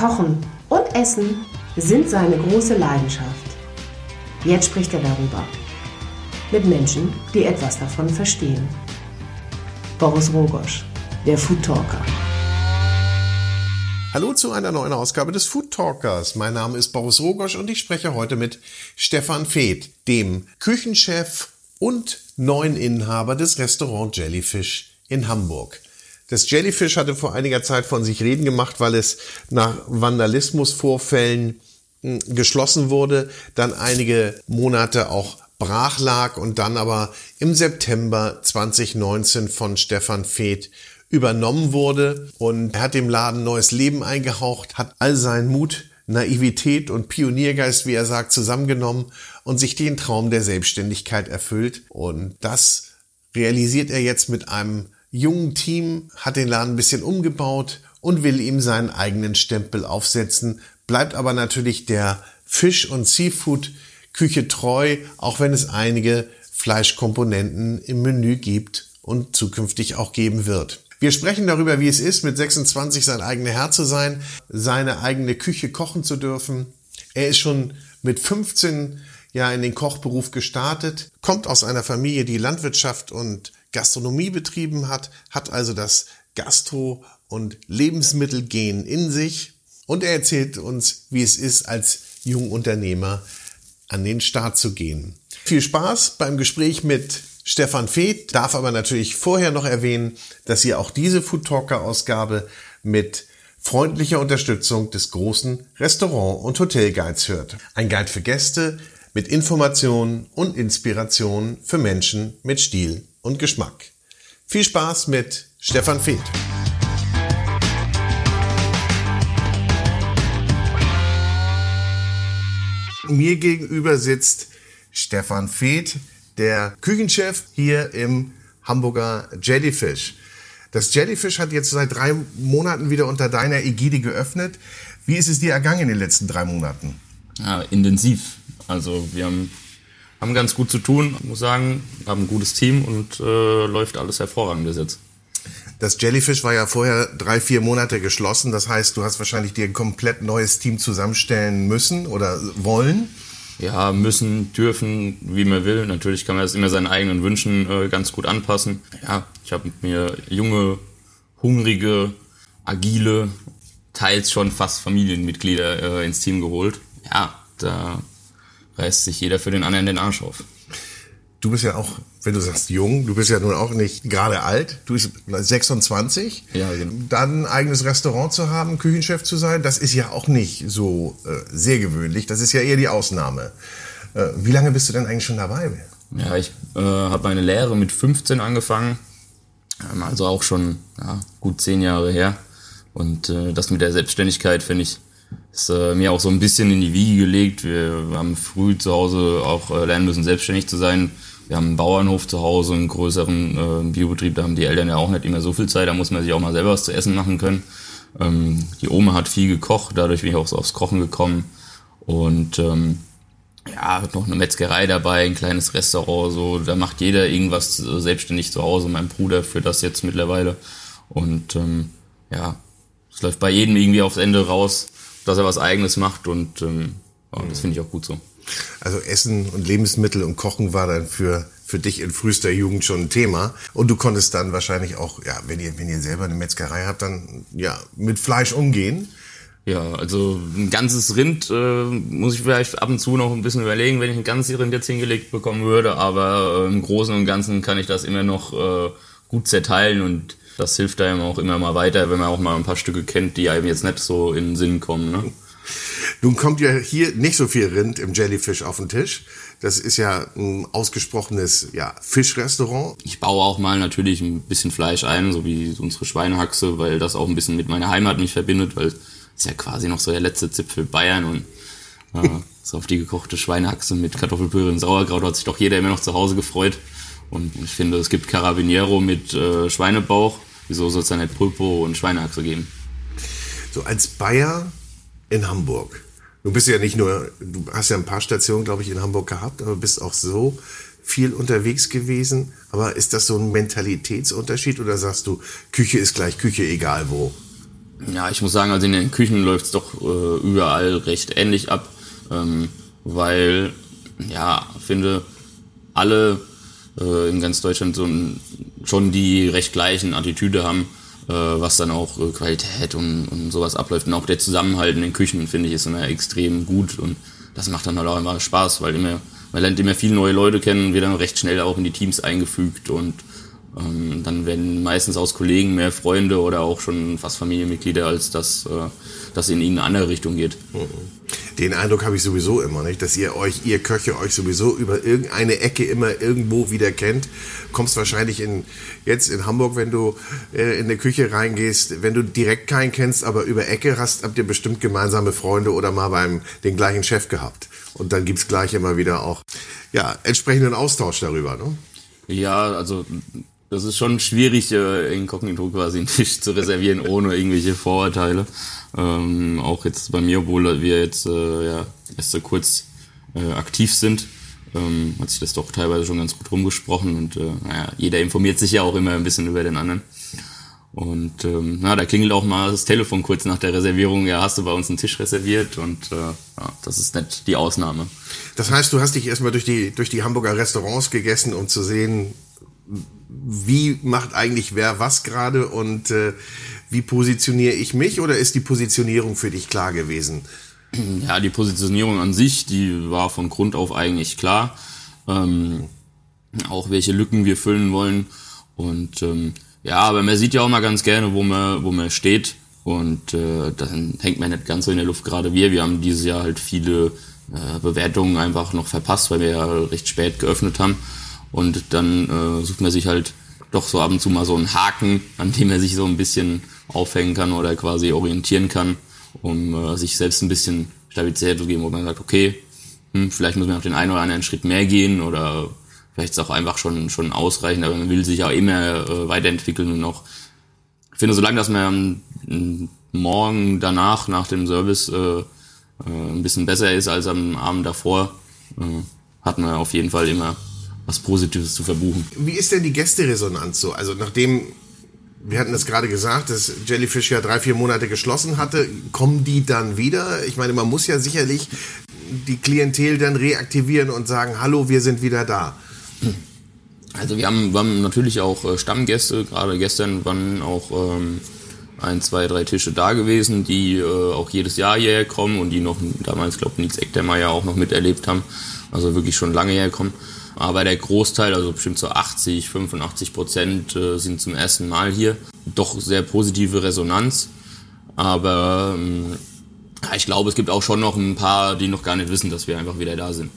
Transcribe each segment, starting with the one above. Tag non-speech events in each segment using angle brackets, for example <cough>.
Kochen und Essen sind seine große Leidenschaft. Jetzt spricht er darüber. Mit Menschen, die etwas davon verstehen. Boris Rogosch, der Food Talker. Hallo zu einer neuen Ausgabe des Food Talkers. Mein Name ist Boris Rogosch und ich spreche heute mit Stefan Feeth, dem Küchenchef und neuen Inhaber des Restaurant Jellyfish in Hamburg. Das Jellyfish hatte vor einiger Zeit von sich reden gemacht, weil es nach Vandalismusvorfällen hm, geschlossen wurde, dann einige Monate auch brach lag und dann aber im September 2019 von Stefan Feeth übernommen wurde. Und hat dem Laden neues Leben eingehaucht, hat all seinen Mut, Naivität und Pioniergeist, wie er sagt, zusammengenommen und sich den Traum der Selbstständigkeit erfüllt. Und das realisiert er jetzt mit einem jungen Team, hat den Laden ein bisschen umgebaut und will ihm seinen eigenen Stempel aufsetzen, bleibt aber natürlich der Fisch- und Seafood-Küche treu, auch wenn es einige Fleischkomponenten im Menü gibt und zukünftig auch geben wird. Wir sprechen darüber, wie es ist, mit 26 sein eigener Herr zu sein, seine eigene Küche kochen zu dürfen. Er ist schon mit 15 ja in den Kochberuf gestartet, kommt aus einer Familie, die Landwirtschaft und Gastronomie betrieben hat, hat also das Gastro- und Lebensmittelgen in sich und er erzählt uns, wie es ist, als Jungunternehmer an den Start zu gehen. Viel Spaß beim Gespräch mit Stefan Feeth, darf aber natürlich vorher noch erwähnen, dass ihr auch diese Food Talker Ausgabe mit freundlicher Unterstützung des großen Restaurant- und Hotelguides hört. Ein Guide für Gäste mit Informationen und Inspirationen für Menschen mit Stil und Geschmack. Viel Spaß mit Stefan Feeth. Mir gegenüber sitzt Stefan Feeth, der Küchenchef hier im Hamburger Jellyfish. Das Jellyfish hat jetzt seit drei Monaten wieder unter deiner Ägide geöffnet. Wie ist es dir ergangen in den letzten drei Monaten? Ja, intensiv. Also wir haben haben ganz gut zu tun, muss sagen, haben ein gutes Team und äh, läuft alles hervorragend bis jetzt. Das Jellyfish war ja vorher drei, vier Monate geschlossen. Das heißt, du hast wahrscheinlich dir ein komplett neues Team zusammenstellen müssen oder wollen. Ja, müssen, dürfen, wie man will. Natürlich kann man das immer seinen eigenen Wünschen äh, ganz gut anpassen. Ja, ich habe mir junge, hungrige, agile, teils schon fast Familienmitglieder äh, ins Team geholt. Ja, da reißt sich jeder für den anderen den Arsch auf. Du bist ja auch, wenn du sagst jung, du bist ja nun auch nicht gerade alt. Du bist 26. Ja, genau. Dann ein eigenes Restaurant zu haben, Küchenchef zu sein, das ist ja auch nicht so äh, sehr gewöhnlich. Das ist ja eher die Ausnahme. Äh, wie lange bist du denn eigentlich schon dabei? Ja, ich äh, habe meine Lehre mit 15 angefangen. Ähm, also auch schon ja, gut zehn Jahre her. Und äh, das mit der Selbstständigkeit finde ich ist äh, mir auch so ein bisschen in die Wiege gelegt. Wir haben früh zu Hause auch äh, lernen müssen, selbstständig zu sein. Wir haben einen Bauernhof zu Hause, einen größeren äh, Biobetrieb, da haben die Eltern ja auch nicht immer so viel Zeit, da muss man sich auch mal selber was zu essen machen können. Ähm, die Oma hat viel gekocht, dadurch bin ich auch so aufs Kochen gekommen. Und ähm, ja, noch eine Metzgerei dabei, ein kleines Restaurant, so, da macht jeder irgendwas äh, selbstständig zu Hause. Mein Bruder führt das jetzt mittlerweile. Und ähm, ja, es läuft bei jedem irgendwie aufs Ende raus dass er was Eigenes macht und ähm, ja, das finde ich auch gut so. Also Essen und Lebensmittel und Kochen war dann für für dich in frühester Jugend schon ein Thema und du konntest dann wahrscheinlich auch, ja, wenn ihr wenn ihr selber eine Metzgerei habt, dann ja mit Fleisch umgehen. Ja, also ein ganzes Rind äh, muss ich vielleicht ab und zu noch ein bisschen überlegen, wenn ich ein ganzes Rind jetzt hingelegt bekommen würde, aber äh, im Großen und Ganzen kann ich das immer noch äh, gut zerteilen und das hilft einem auch immer mal weiter, wenn man auch mal ein paar Stücke kennt, die einem jetzt nicht so in den Sinn kommen. Ne? Nun kommt ja hier nicht so viel Rind im Jellyfish auf den Tisch. Das ist ja ein ausgesprochenes ja, Fischrestaurant. Ich baue auch mal natürlich ein bisschen Fleisch ein, so wie unsere Schweinehaxe, weil das auch ein bisschen mit meiner Heimat mich verbindet, weil es ist ja quasi noch so der letzte Zipfel Bayern und äh, <laughs> so auf die gekochte Schweinehaxe mit Kartoffelpüree und Sauerkraut hat sich doch jeder immer noch zu Hause gefreut. Und ich finde, es gibt Carabiniero mit äh, Schweinebauch. Wieso soll es dann nicht Pulpo und Schweinehaxe geben? So als Bayer in Hamburg. Du bist ja nicht nur, du hast ja ein paar Stationen, glaube ich, in Hamburg gehabt, aber bist auch so viel unterwegs gewesen. Aber ist das so ein Mentalitätsunterschied oder sagst du, Küche ist gleich Küche, egal wo? Ja, ich muss sagen, also in den Küchen läuft es doch äh, überall recht ähnlich ab, ähm, weil, ja, finde, alle äh, in ganz Deutschland so ein, schon die recht gleichen Attitüde haben, äh, was dann auch äh, Qualität und, und sowas abläuft. Und auch der Zusammenhalt in den Küchen, finde ich, ist immer extrem gut und das macht dann halt auch immer Spaß, weil immer, man lernt immer viele neue Leute kennen, wird dann recht schnell auch in die Teams eingefügt und ähm, dann werden meistens aus Kollegen mehr Freunde oder auch schon fast Familienmitglieder, als dass äh, das in irgendeine andere Richtung geht. Mhm. Den Eindruck habe ich sowieso immer, nicht, dass ihr euch, ihr Köche euch sowieso über irgendeine Ecke immer irgendwo wieder kennt. Kommst wahrscheinlich in, jetzt in Hamburg, wenn du äh, in eine Küche reingehst, wenn du direkt keinen kennst, aber über Ecke hast, habt ihr bestimmt gemeinsame Freunde oder mal beim den gleichen Chef gehabt. Und dann gibt's gleich immer wieder auch ja, entsprechenden Austausch darüber. Ne? Ja, also das ist schon schwierig, äh, inkognito quasi einen Tisch zu reservieren, ohne irgendwelche Vorurteile. Ähm, auch jetzt bei mir, obwohl wir jetzt äh, ja, erst so kurz äh, aktiv sind, ähm, hat sich das doch teilweise schon ganz gut rumgesprochen und äh, naja, jeder informiert sich ja auch immer ein bisschen über den anderen. Und ähm, na, da klingelt auch mal das Telefon kurz nach der Reservierung, ja, hast du bei uns einen Tisch reserviert und äh, ja, das ist nicht die Ausnahme. Das heißt, du hast dich erstmal durch die, durch die Hamburger Restaurants gegessen, um zu sehen, wie macht eigentlich wer was gerade und äh, wie positioniere ich mich oder ist die Positionierung für dich klar gewesen? Ja, die Positionierung an sich, die war von Grund auf eigentlich klar. Ähm, auch welche Lücken wir füllen wollen. Und ähm, ja, aber man sieht ja auch mal ganz gerne, wo man, wo man steht. Und äh, dann hängt man nicht ganz so in der Luft, gerade wir. Wir haben dieses Jahr halt viele äh, Bewertungen einfach noch verpasst, weil wir ja recht spät geöffnet haben. Und dann äh, sucht man sich halt doch so ab und zu mal so einen Haken, an dem er sich so ein bisschen aufhängen kann oder quasi orientieren kann, um äh, sich selbst ein bisschen Stabilität zu geben, wo man sagt, okay, hm, vielleicht muss man auf den einen oder anderen Schritt mehr gehen oder vielleicht ist auch einfach schon, schon ausreichend, aber man will sich auch immer äh, weiterentwickeln und noch, ich finde, solange dass man ähm, morgen danach, nach dem Service, äh, äh, ein bisschen besser ist als am Abend davor, äh, hat man auf jeden Fall immer was Positives zu verbuchen. Wie ist denn die Gästeresonanz so? Also nachdem, wir hatten es gerade gesagt, dass Jellyfish ja drei, vier Monate geschlossen hatte, kommen die dann wieder? Ich meine, man muss ja sicherlich die Klientel dann reaktivieren und sagen, hallo, wir sind wieder da. Also wir haben, wir haben natürlich auch äh, Stammgäste, gerade gestern waren auch ähm, ein, zwei, drei Tische da gewesen, die äh, auch jedes Jahr hierher kommen und die noch damals, glaube ich, Nils Eckdermeier auch noch miterlebt haben, also wirklich schon lange herkommen. Aber der Großteil, also bestimmt so 80, 85 Prozent äh, sind zum ersten Mal hier. Doch sehr positive Resonanz. Aber ähm, ich glaube, es gibt auch schon noch ein paar, die noch gar nicht wissen, dass wir einfach wieder da sind.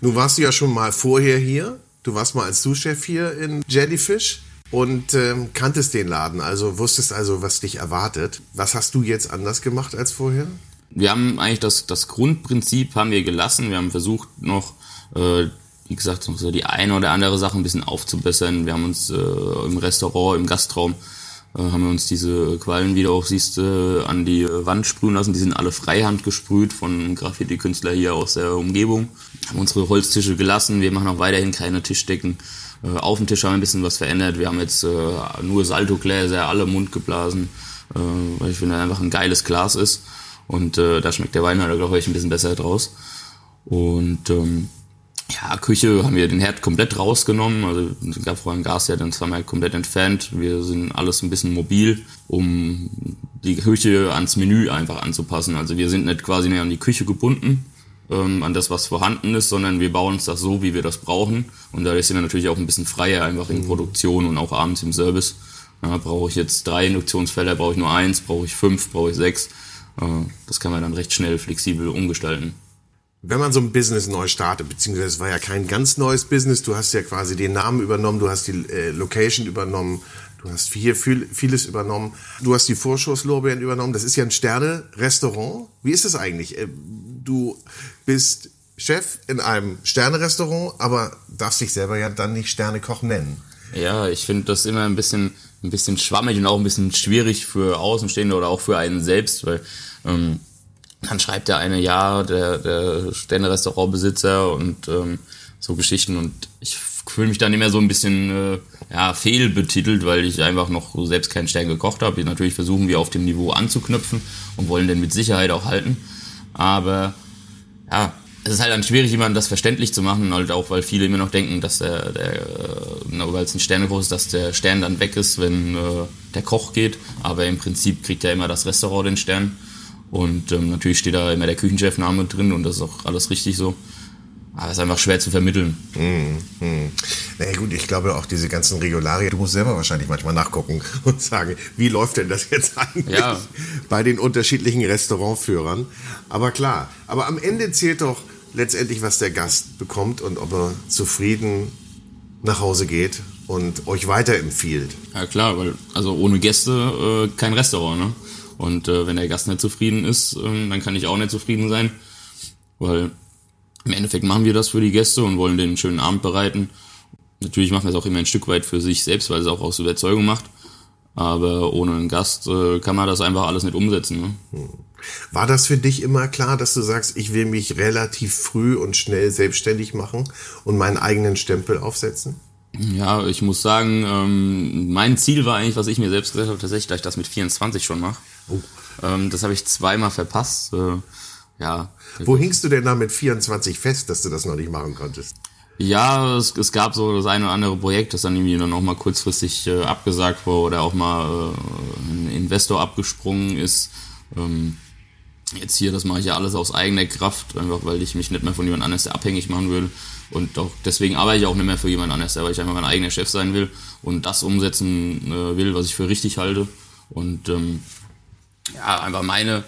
Nun warst du ja schon mal vorher hier. Du warst mal als Sous-Chef hier in Jellyfish und ähm, kanntest den Laden, also wusstest also, was dich erwartet. Was hast du jetzt anders gemacht als vorher? Wir haben eigentlich das, das Grundprinzip haben wir gelassen. Wir haben versucht noch äh, wie gesagt, so die eine oder andere Sache ein bisschen aufzubessern. Wir haben uns äh, im Restaurant, im Gastraum, äh, haben wir uns diese Quallen, wie du auch siehst, äh, an die Wand sprühen lassen. Die sind alle freihand gesprüht von Graffiti-Künstler hier aus der Umgebung. Haben unsere Holztische gelassen. Wir machen auch weiterhin keine Tischdecken. Äh, auf dem Tisch haben wir ein bisschen was verändert. Wir haben jetzt äh, nur Saltogläser, alle Mund geblasen, äh, weil ich finde, einfach ein geiles Glas ist. Und äh, da schmeckt der Wein halt, glaube ich, ein bisschen besser draus. Und ähm, ja, Küche haben wir den Herd komplett rausgenommen. Also es gab vorher einen Gasherd, den haben wir komplett entfernt. Wir sind alles ein bisschen mobil, um die Küche ans Menü einfach anzupassen. Also wir sind nicht quasi mehr an die Küche gebunden, ähm, an das, was vorhanden ist, sondern wir bauen uns das so, wie wir das brauchen. Und dadurch sind wir natürlich auch ein bisschen freier einfach in mhm. Produktion und auch abends im Service. Ja, brauche ich jetzt drei Induktionsfelder, brauche ich nur eins, brauche ich fünf, brauche ich sechs. Äh, das kann man dann recht schnell flexibel umgestalten wenn man so ein Business neu startet, beziehungsweise es war ja kein ganz neues Business, du hast ja quasi den Namen übernommen, du hast die äh, Location übernommen, du hast hier viel, vieles übernommen, du hast die Vorschusslorbeeren übernommen, das ist ja ein Sterne-Restaurant. Wie ist das eigentlich? Äh, du bist Chef in einem Sterne-Restaurant, aber darfst dich selber ja dann nicht Sternekoch nennen. Ja, ich finde das immer ein bisschen, ein bisschen schwammig und auch ein bisschen schwierig für Außenstehende oder auch für einen selbst, weil ähm, dann schreibt der eine, ja, der, der Sterne-Restaurantbesitzer und ähm, so Geschichten. Und ich fühle mich dann immer so ein bisschen äh, ja, fehlbetitelt, weil ich einfach noch selbst keinen Stern gekocht habe. Natürlich versuchen wir auf dem Niveau anzuknüpfen und wollen den mit Sicherheit auch halten. Aber ja, es ist halt dann schwierig, jemandem das verständlich zu machen, halt auch, weil viele immer noch denken, dass der, der äh, weil es ein Sternekoch ist, dass der Stern dann weg ist, wenn äh, der Koch geht. Aber im Prinzip kriegt ja immer das Restaurant den Stern. Und ähm, natürlich steht da immer der Küchenchefname drin und das ist auch alles richtig so. Aber es ist einfach schwer zu vermitteln. Hm, hm. Na ja, gut, ich glaube auch diese ganzen Regularien, du musst selber wahrscheinlich manchmal nachgucken <laughs> und sagen, wie läuft denn das jetzt <laughs> eigentlich ja. bei den unterschiedlichen Restaurantführern. Aber klar, aber am Ende zählt doch letztendlich, was der Gast bekommt und ob er zufrieden nach Hause geht und euch weiterempfiehlt. Ja klar, weil also ohne Gäste äh, kein Restaurant, ne? Und äh, wenn der Gast nicht zufrieden ist, äh, dann kann ich auch nicht zufrieden sein, weil im Endeffekt machen wir das für die Gäste und wollen den einen schönen Abend bereiten. Natürlich machen wir es auch immer ein Stück weit für sich selbst, weil es auch aus Überzeugung macht. Aber ohne einen Gast äh, kann man das einfach alles nicht umsetzen. Ne? Hm. War das für dich immer klar, dass du sagst, ich will mich relativ früh und schnell selbstständig machen und meinen eigenen Stempel aufsetzen? Ja, ich muss sagen, ähm, mein Ziel war eigentlich, was ich mir selbst gesagt habe, tatsächlich, dass ich das mit 24 schon mache. Oh. Ähm, das habe ich zweimal verpasst. Äh, ja. Wo hingst du denn da mit 24 fest, dass du das noch nicht machen konntest? Ja, es, es gab so das eine oder andere Projekt, das dann irgendwie dann auch mal kurzfristig äh, abgesagt wurde oder auch mal äh, ein Investor abgesprungen ist. Ähm, jetzt hier, das mache ich ja alles aus eigener Kraft, einfach weil ich mich nicht mehr von jemand anders abhängig machen will. Und auch deswegen arbeite ich auch nicht mehr für jemand anders, weil ich einfach mein eigener Chef sein will und das umsetzen äh, will, was ich für richtig halte. Und ähm, ja, einfach meine,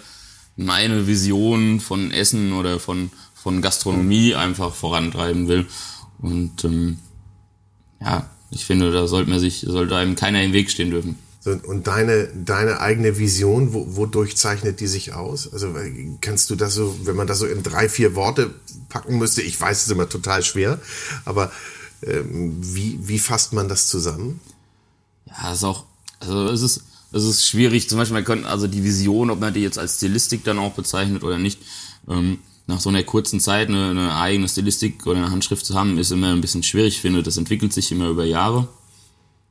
meine Vision von Essen oder von, von Gastronomie einfach vorantreiben will. Und ähm, ja, ich finde, da sollte man sich, sollte einem keiner im Weg stehen dürfen. Und deine, deine eigene Vision, wo, wodurch zeichnet die sich aus? Also kannst du das so, wenn man das so in drei, vier Worte packen müsste, ich weiß, es ist immer total schwer, aber ähm, wie, wie fasst man das zusammen? Ja, es ist auch, also es ist, es ist schwierig. Zum Beispiel, man könnte also die Vision, ob man die jetzt als Stilistik dann auch bezeichnet oder nicht, ähm, nach so einer kurzen Zeit eine, eine eigene Stilistik oder eine Handschrift zu haben, ist immer ein bisschen schwierig. Ich finde, das entwickelt sich immer über Jahre.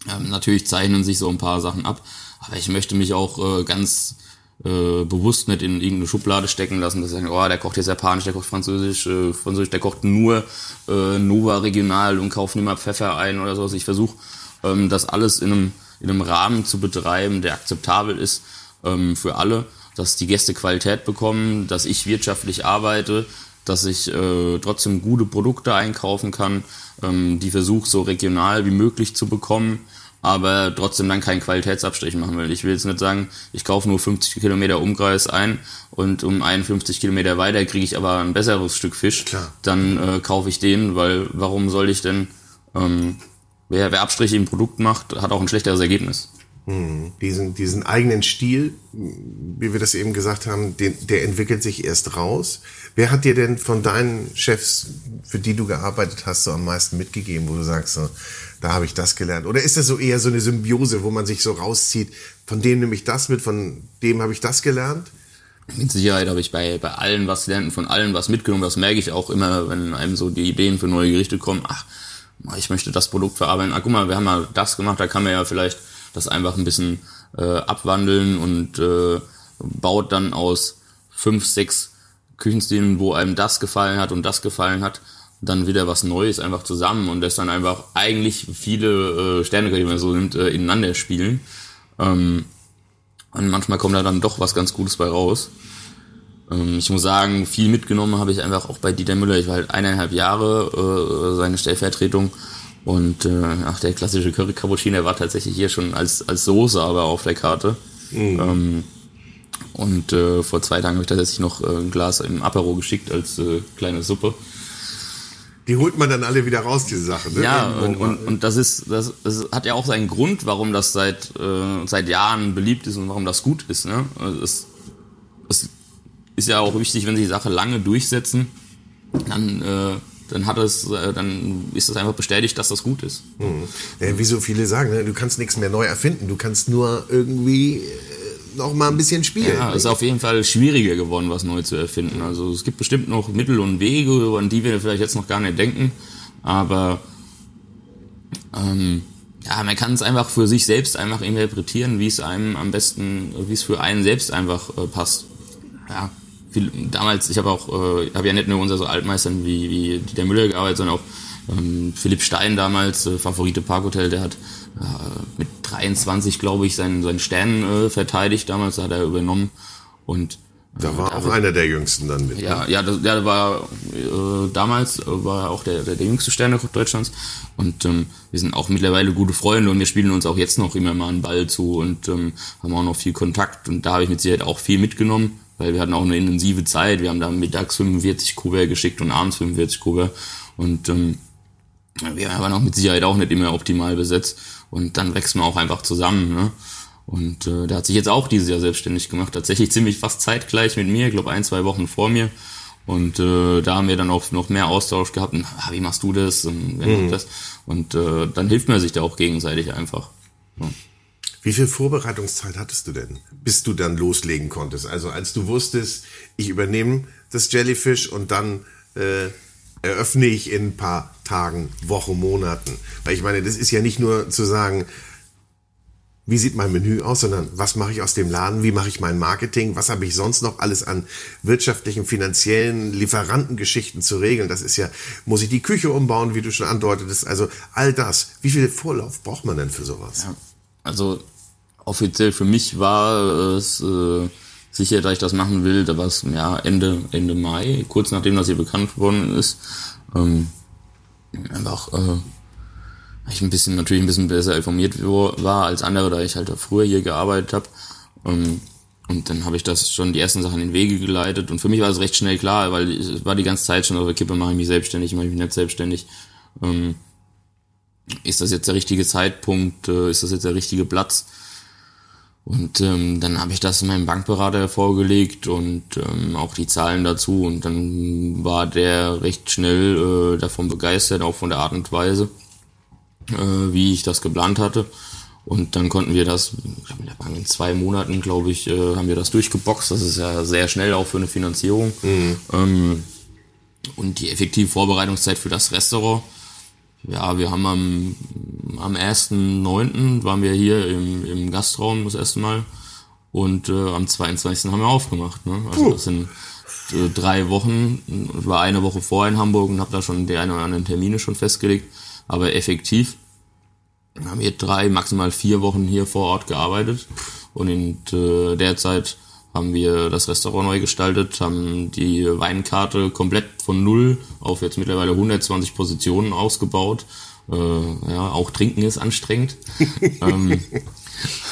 Ähm, natürlich zeichnen sich so ein paar Sachen ab, aber ich möchte mich auch äh, ganz äh, bewusst nicht in irgendeine Schublade stecken lassen, dass ich sage, oh, der kocht jetzt Japanisch, der kocht Französisch, äh, Französisch, der kocht nur äh, Nova regional und kauft nicht mal Pfeffer ein oder so. Also ich versuche ähm, das alles in einem, in einem Rahmen zu betreiben, der akzeptabel ist ähm, für alle dass die Gäste Qualität bekommen, dass ich wirtschaftlich arbeite, dass ich äh, trotzdem gute Produkte einkaufen kann, ähm, die versuche so regional wie möglich zu bekommen, aber trotzdem dann keinen Qualitätsabstrich machen will. Ich will jetzt nicht sagen, ich kaufe nur 50 Kilometer Umkreis ein und um 51 Kilometer weiter kriege ich aber ein besseres Stück Fisch. Klar. Dann äh, kaufe ich den, weil warum soll ich denn, ähm, wer, wer Abstriche im Produkt macht, hat auch ein schlechteres Ergebnis. Hm. Diesen, diesen eigenen Stil, wie wir das eben gesagt haben, den, der entwickelt sich erst raus. Wer hat dir denn von deinen Chefs, für die du gearbeitet hast, so am meisten mitgegeben, wo du sagst, so, da habe ich das gelernt? Oder ist das so eher so eine Symbiose, wo man sich so rauszieht, von dem nehme ich das mit, von dem habe ich das gelernt? Mit Sicherheit habe ich bei, bei allen was gelernt von allen was mitgenommen. Das merke ich auch immer, wenn einem so die Ideen für neue Gerichte kommen. Ach, ich möchte das Produkt verarbeiten. Ach, guck mal, wir haben mal das gemacht, da kann man ja vielleicht das einfach ein bisschen äh, abwandeln und äh, baut dann aus fünf, sechs Küchenstilen, wo einem das gefallen hat und das gefallen hat, dann wieder was Neues einfach zusammen und das dann einfach eigentlich viele äh, Sterne, wenn man so nimmt, äh, ineinander spielen. Ähm, und manchmal kommt da dann doch was ganz Gutes bei raus. Ähm, ich muss sagen, viel mitgenommen habe ich einfach auch bei Dieter Müller. Ich war halt eineinhalb Jahre äh, seine Stellvertretung und äh, ach, der klassische Curry Cappuccino war tatsächlich hier schon als, als Soße aber auf der Karte. Mhm. Ähm, und äh, vor zwei Tagen habe ich tatsächlich noch äh, ein Glas im Apero geschickt als äh, kleine Suppe. Die holt man dann alle wieder raus, diese Sachen. Ne? Ja, und, und, und das ist, das, das hat ja auch seinen Grund, warum das seit, äh, seit Jahren beliebt ist und warum das gut ist. Ne? Also es, es ist ja auch wichtig, wenn sich Sachen lange durchsetzen, dann äh, dann hat es, äh, dann ist es einfach bestätigt, dass das gut ist. Hm. Ja, wie so viele sagen, ne? du kannst nichts mehr neu erfinden, du kannst nur irgendwie äh, noch mal ein bisschen spielen. Ja, es ist auf jeden Fall schwieriger geworden, was neu zu erfinden. Also es gibt bestimmt noch Mittel und Wege, an die wir vielleicht jetzt noch gar nicht denken, aber Ähm, ja, man kann es einfach für sich selbst einfach interpretieren, wie es einem am besten, wie es für einen selbst einfach äh, passt. Ja, viel, damals, ich habe auch, äh, habe ja nicht nur unser so Altmeistern wie, wie der Müller gearbeitet, sondern auch ähm, Philipp Stein damals, äh, Favorite Parkhotel, der hat äh, mit 23, glaube ich, seinen, seinen Stern äh, verteidigt damals, hat er übernommen und da war auch einer der jüngsten dann mit. Ja, ne? ja, das, der war äh, damals äh, war auch der, der, der jüngste Sterne Deutschlands und ähm, wir sind auch mittlerweile gute Freunde und wir spielen uns auch jetzt noch immer mal einen Ball zu und ähm, haben auch noch viel Kontakt und da habe ich mit Sicherheit auch viel mitgenommen, weil wir hatten auch eine intensive Zeit. Wir haben da mittags 45 Kuvert geschickt und abends 45 Kuvert und ähm, wir waren auch mit Sicherheit auch nicht immer optimal besetzt und dann wächst man auch einfach zusammen. Ne? Und äh, der hat sich jetzt auch dieses Jahr selbstständig gemacht, tatsächlich ziemlich fast zeitgleich mit mir, ich glaube ein, zwei Wochen vor mir. Und äh, da haben wir dann auch noch mehr Austausch gehabt. Und, ah, wie machst du das? Und, mhm. das? und äh, dann hilft man sich da auch gegenseitig einfach. Ja. Wie viel Vorbereitungszeit hattest du denn, bis du dann loslegen konntest? Also als du wusstest, ich übernehme das Jellyfish und dann äh, eröffne ich in ein paar Tagen, Wochen, Monaten. Weil ich meine, das ist ja nicht nur zu sagen, wie sieht mein Menü aus, sondern was mache ich aus dem Laden, wie mache ich mein Marketing, was habe ich sonst noch alles an wirtschaftlichen, finanziellen Lieferantengeschichten zu regeln. Das ist ja, muss ich die Küche umbauen, wie du schon andeutetest, also all das. Wie viel Vorlauf braucht man denn für sowas? Ja, also offiziell für mich war es äh, sicher, dass ich das machen will, da war es ja Ende, Ende Mai, kurz nachdem das hier bekannt geworden ist. Ähm, einfach äh, ich ein bisschen natürlich ein bisschen besser informiert war als andere, da ich halt früher hier gearbeitet habe. Ähm, und dann habe ich das schon die ersten Sachen in Wege geleitet. Und für mich war es recht schnell klar, weil es war die ganze Zeit schon auf der Kippe, mache ich mich selbstständig, mache ich mich nicht selbstständig. Ähm, ist das jetzt der richtige Zeitpunkt? Äh, ist das jetzt der richtige Platz? Und ähm, dann habe ich das meinem Bankberater vorgelegt und ähm, auch die Zahlen dazu. Und dann war der recht schnell äh, davon begeistert, auch von der Art und Weise äh, wie ich das geplant hatte. Und dann konnten wir das, in zwei Monaten, glaube ich, äh, haben wir das durchgeboxt. Das ist ja sehr schnell auch für eine Finanzierung. Mhm. Ähm, und die effektive Vorbereitungszeit für das Restaurant, ja, wir haben am, am 1.9. waren wir hier im, im Gastraum das erste Mal. Und äh, am 22. haben wir aufgemacht. Ne? Also das sind äh, drei Wochen. Ich war eine Woche vorher in Hamburg und habe da schon die eine oder anderen Termine schon festgelegt aber effektiv haben wir drei, maximal vier Wochen hier vor Ort gearbeitet und in äh, der Zeit haben wir das Restaurant neu gestaltet, haben die Weinkarte komplett von null auf jetzt mittlerweile 120 Positionen ausgebaut. Äh, ja, auch Trinken ist anstrengend. <laughs> ähm,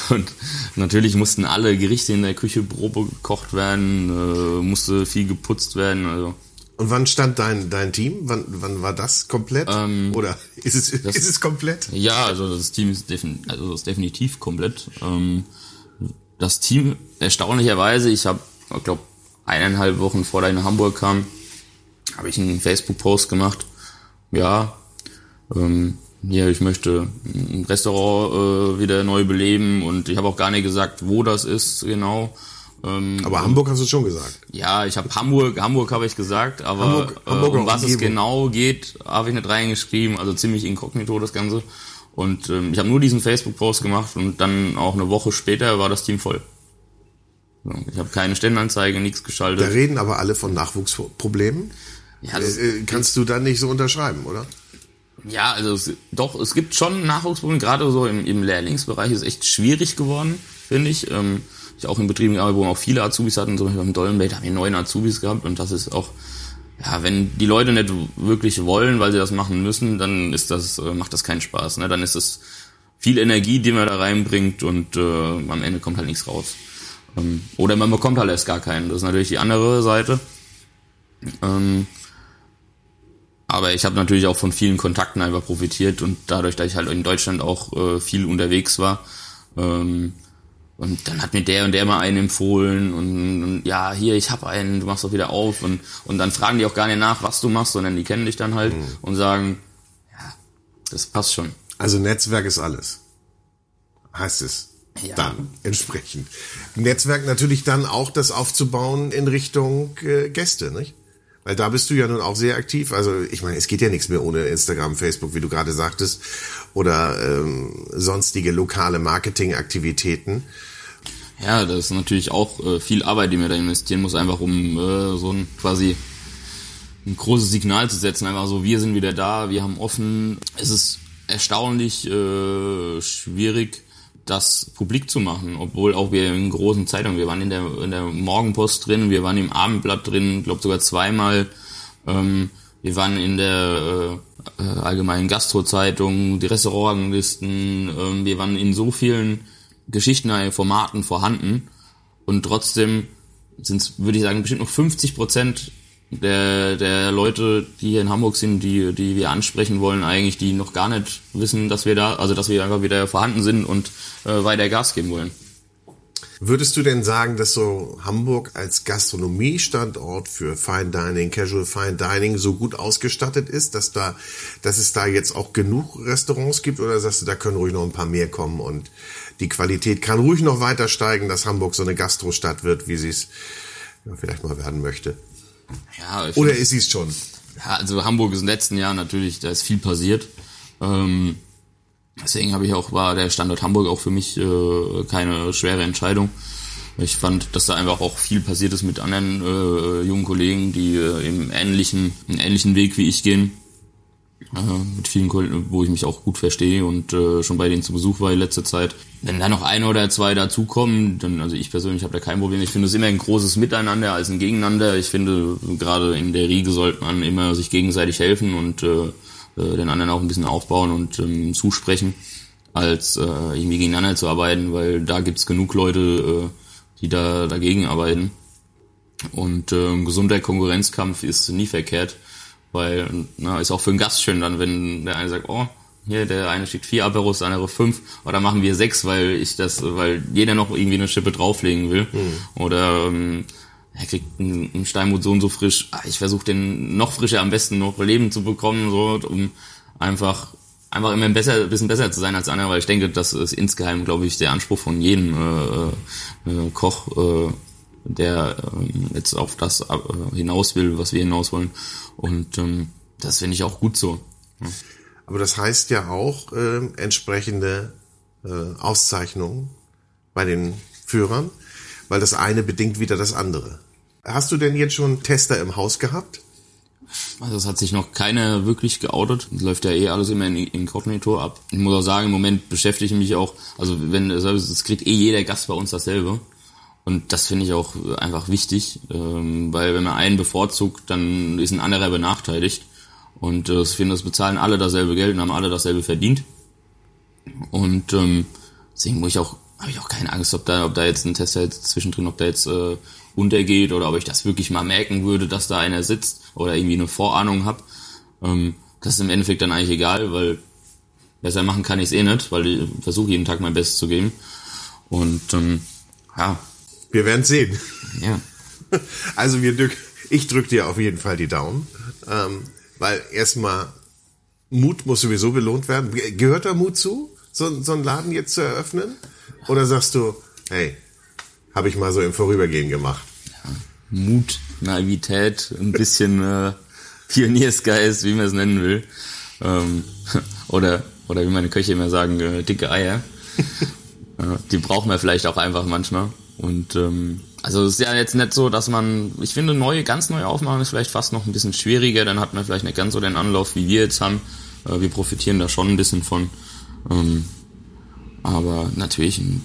und natürlich mussten alle Gerichte in der Küche Probe gekocht werden, äh, musste viel geputzt werden. Also und wann stand dein, dein Team? Wann, wann war das komplett? Ähm, Oder ist es, das, ist es komplett? Ja, also das Team ist, defin, also ist definitiv komplett. Ähm, das Team, erstaunlicherweise, ich habe, ich glaube, eineinhalb Wochen vor deine Hamburg kam, habe ich einen Facebook-Post gemacht. Ja, ähm, hier, ich möchte ein Restaurant äh, wieder neu beleben und ich habe auch gar nicht gesagt, wo das ist genau. Ähm, aber Hamburg hast du schon gesagt. Ja, ich habe Hamburg, Hamburg habe ich gesagt, aber Hamburg, äh, um was es genau geht, habe ich nicht reingeschrieben, also ziemlich inkognito das Ganze. Und ähm, ich habe nur diesen Facebook-Post gemacht und dann auch eine Woche später war das Team voll. Ich habe keine Stellenanzeige, nichts geschaltet. Da reden aber alle von Nachwuchsproblemen. Ja, das, äh, kannst du dann nicht so unterschreiben, oder? Ja, also es, doch, es gibt schon Nachwuchsprobleme, gerade so im, im Lehrlingsbereich ist echt schwierig geworden, finde ich. Ähm, ich auch in Betrieben gearbeitet, wo auch viele Azubis hatten, zum Beispiel beim Dollenbait haben wir neun Azubis gehabt und das ist auch, ja, wenn die Leute nicht wirklich wollen, weil sie das machen müssen, dann ist das, äh, macht das keinen Spaß. Ne? Dann ist es viel Energie, die man da reinbringt und äh, am Ende kommt halt nichts raus. Ähm, oder man bekommt halt erst gar keinen. Das ist natürlich die andere Seite. Ähm, aber ich habe natürlich auch von vielen Kontakten einfach profitiert und dadurch, dass ich halt in Deutschland auch äh, viel unterwegs war, ähm, und dann hat mir der und der mal einen empfohlen und, und ja, hier, ich habe einen, du machst doch wieder auf und, und dann fragen die auch gar nicht nach, was du machst, sondern die kennen dich dann halt mhm. und sagen, ja, das passt schon. Also Netzwerk ist alles. Heißt es. Ja. Dann entsprechend. Netzwerk natürlich dann auch das aufzubauen in Richtung äh, Gäste, nicht? Weil da bist du ja nun auch sehr aktiv. Also ich meine, es geht ja nichts mehr ohne Instagram, Facebook, wie du gerade sagtest, oder ähm, sonstige lokale Marketingaktivitäten. Ja, das ist natürlich auch äh, viel Arbeit, die man da investieren muss, einfach um äh, so ein quasi ein großes Signal zu setzen. Einfach so, wir sind wieder da, wir haben offen. Es ist erstaunlich äh, schwierig, das publik zu machen, obwohl auch wir in großen Zeitungen, wir waren in der, in der Morgenpost drin, wir waren im Abendblatt drin, glaube sogar zweimal. Ähm, wir waren in der äh, äh, allgemeinen Gastrozeitung, die Restaurantlisten, äh, wir waren in so vielen Geschichten, äh, Formaten vorhanden und trotzdem sind würde ich sagen, bestimmt noch 50 Prozent der, der Leute, die hier in Hamburg sind, die, die wir ansprechen wollen, eigentlich, die noch gar nicht wissen, dass wir da, also dass wir einfach wieder vorhanden sind und äh, weiter Gas geben wollen. Würdest du denn sagen, dass so Hamburg als Gastronomiestandort für Fine Dining, Casual Fine Dining so gut ausgestattet ist, dass da, dass es da jetzt auch genug Restaurants gibt oder sagst du, da können ruhig noch ein paar mehr kommen und die Qualität kann ruhig noch weiter steigen, dass Hamburg so eine Gastrostadt wird, wie sie es ja, vielleicht mal werden möchte? Ja, Oder ist sie es schon? Ja, also Hamburg ist in den letzten Jahren natürlich, da ist viel passiert. Ähm, deswegen habe ich auch, war der Standort Hamburg auch für mich äh, keine schwere Entscheidung. Ich fand, dass da einfach auch viel passiert ist mit anderen äh, jungen Kollegen, die äh, im ähnlichen, einen ähnlichen Weg wie ich gehen. Äh, mit vielen Kollegen, wo ich mich auch gut verstehe und äh, schon bei denen zu Besuch war in letzter Zeit. Wenn da noch ein oder zwei dazukommen, dann, also ich persönlich habe da kein Problem. Ich finde es immer ein großes Miteinander als ein Gegeneinander. Ich finde, gerade in der Riege sollte man immer sich gegenseitig helfen und äh, äh, den anderen auch ein bisschen aufbauen und ähm, zusprechen, als äh, irgendwie gegeneinander zu arbeiten, weil da gibt's genug Leute, äh, die da dagegen arbeiten. Und äh, ein gesunder Konkurrenzkampf ist nie verkehrt. Weil, na, ist auch für einen Gast schön dann, wenn der eine sagt, oh, hier, der eine schickt vier Aperos, der andere fünf, oder machen wir sechs, weil ich das, weil jeder noch irgendwie eine Schippe drauflegen will. Mhm. Oder ähm, er kriegt einen, Steinmut so und so frisch. Ah, ich versuche den noch frischer am besten noch Leben zu bekommen, so um einfach einfach immer besser, ein bisschen besser zu sein als andere, weil ich denke, das ist insgeheim, glaube ich, der Anspruch von jedem äh, äh, Koch, äh, der ähm, jetzt auf das äh, hinaus will, was wir hinaus wollen. Und ähm, das finde ich auch gut so. Ja. Aber das heißt ja auch äh, entsprechende äh, Auszeichnungen bei den Führern, weil das eine bedingt wieder das andere. Hast du denn jetzt schon Tester im Haus gehabt? Also es hat sich noch keiner wirklich geoutet. Es läuft ja eh alles immer in Inkognito ab. Ich muss auch sagen, im Moment beschäftige ich mich auch, also wenn es kriegt eh jeder Gast bei uns dasselbe. Und das finde ich auch einfach wichtig, ähm, weil wenn man einen bevorzugt, dann ist ein anderer benachteiligt. Und äh, ich finde, das bezahlen alle dasselbe Geld und haben alle dasselbe verdient. Und ähm, deswegen muss ich auch, habe ich auch keine Angst, ob da, ob da jetzt ein Tester jetzt zwischendrin, ob der jetzt äh, untergeht oder ob ich das wirklich mal merken würde, dass da einer sitzt oder irgendwie eine Vorahnung habe. Ähm, das ist im Endeffekt dann eigentlich egal, weil besser machen kann ich es eh nicht, weil ich versuche jeden Tag mein Bestes zu geben. Und ähm, ja, wir werden sehen. Ja. <laughs> Also wir drück, ich drücke dir auf jeden Fall die Daumen, ähm, weil erstmal Mut muss sowieso belohnt werden. Gehört da Mut zu, so, so einen Laden jetzt zu eröffnen? Oder sagst du, hey, habe ich mal so im Vorübergehen gemacht? Ja, Mut, Naivität, ein bisschen äh, Pioniersgeist, wie man es nennen will. Ähm, <laughs> oder, oder wie meine Köche immer sagen, äh, dicke Eier. <laughs> äh, die brauchen wir vielleicht auch einfach manchmal. Und ähm, also es ist ja jetzt nicht so, dass man, ich finde, neue, ganz neue Aufmachen ist vielleicht fast noch ein bisschen schwieriger, dann hat man vielleicht nicht ganz so den Anlauf, wie wir jetzt haben. Äh, wir profitieren da schon ein bisschen von. Ähm, aber natürlich ein,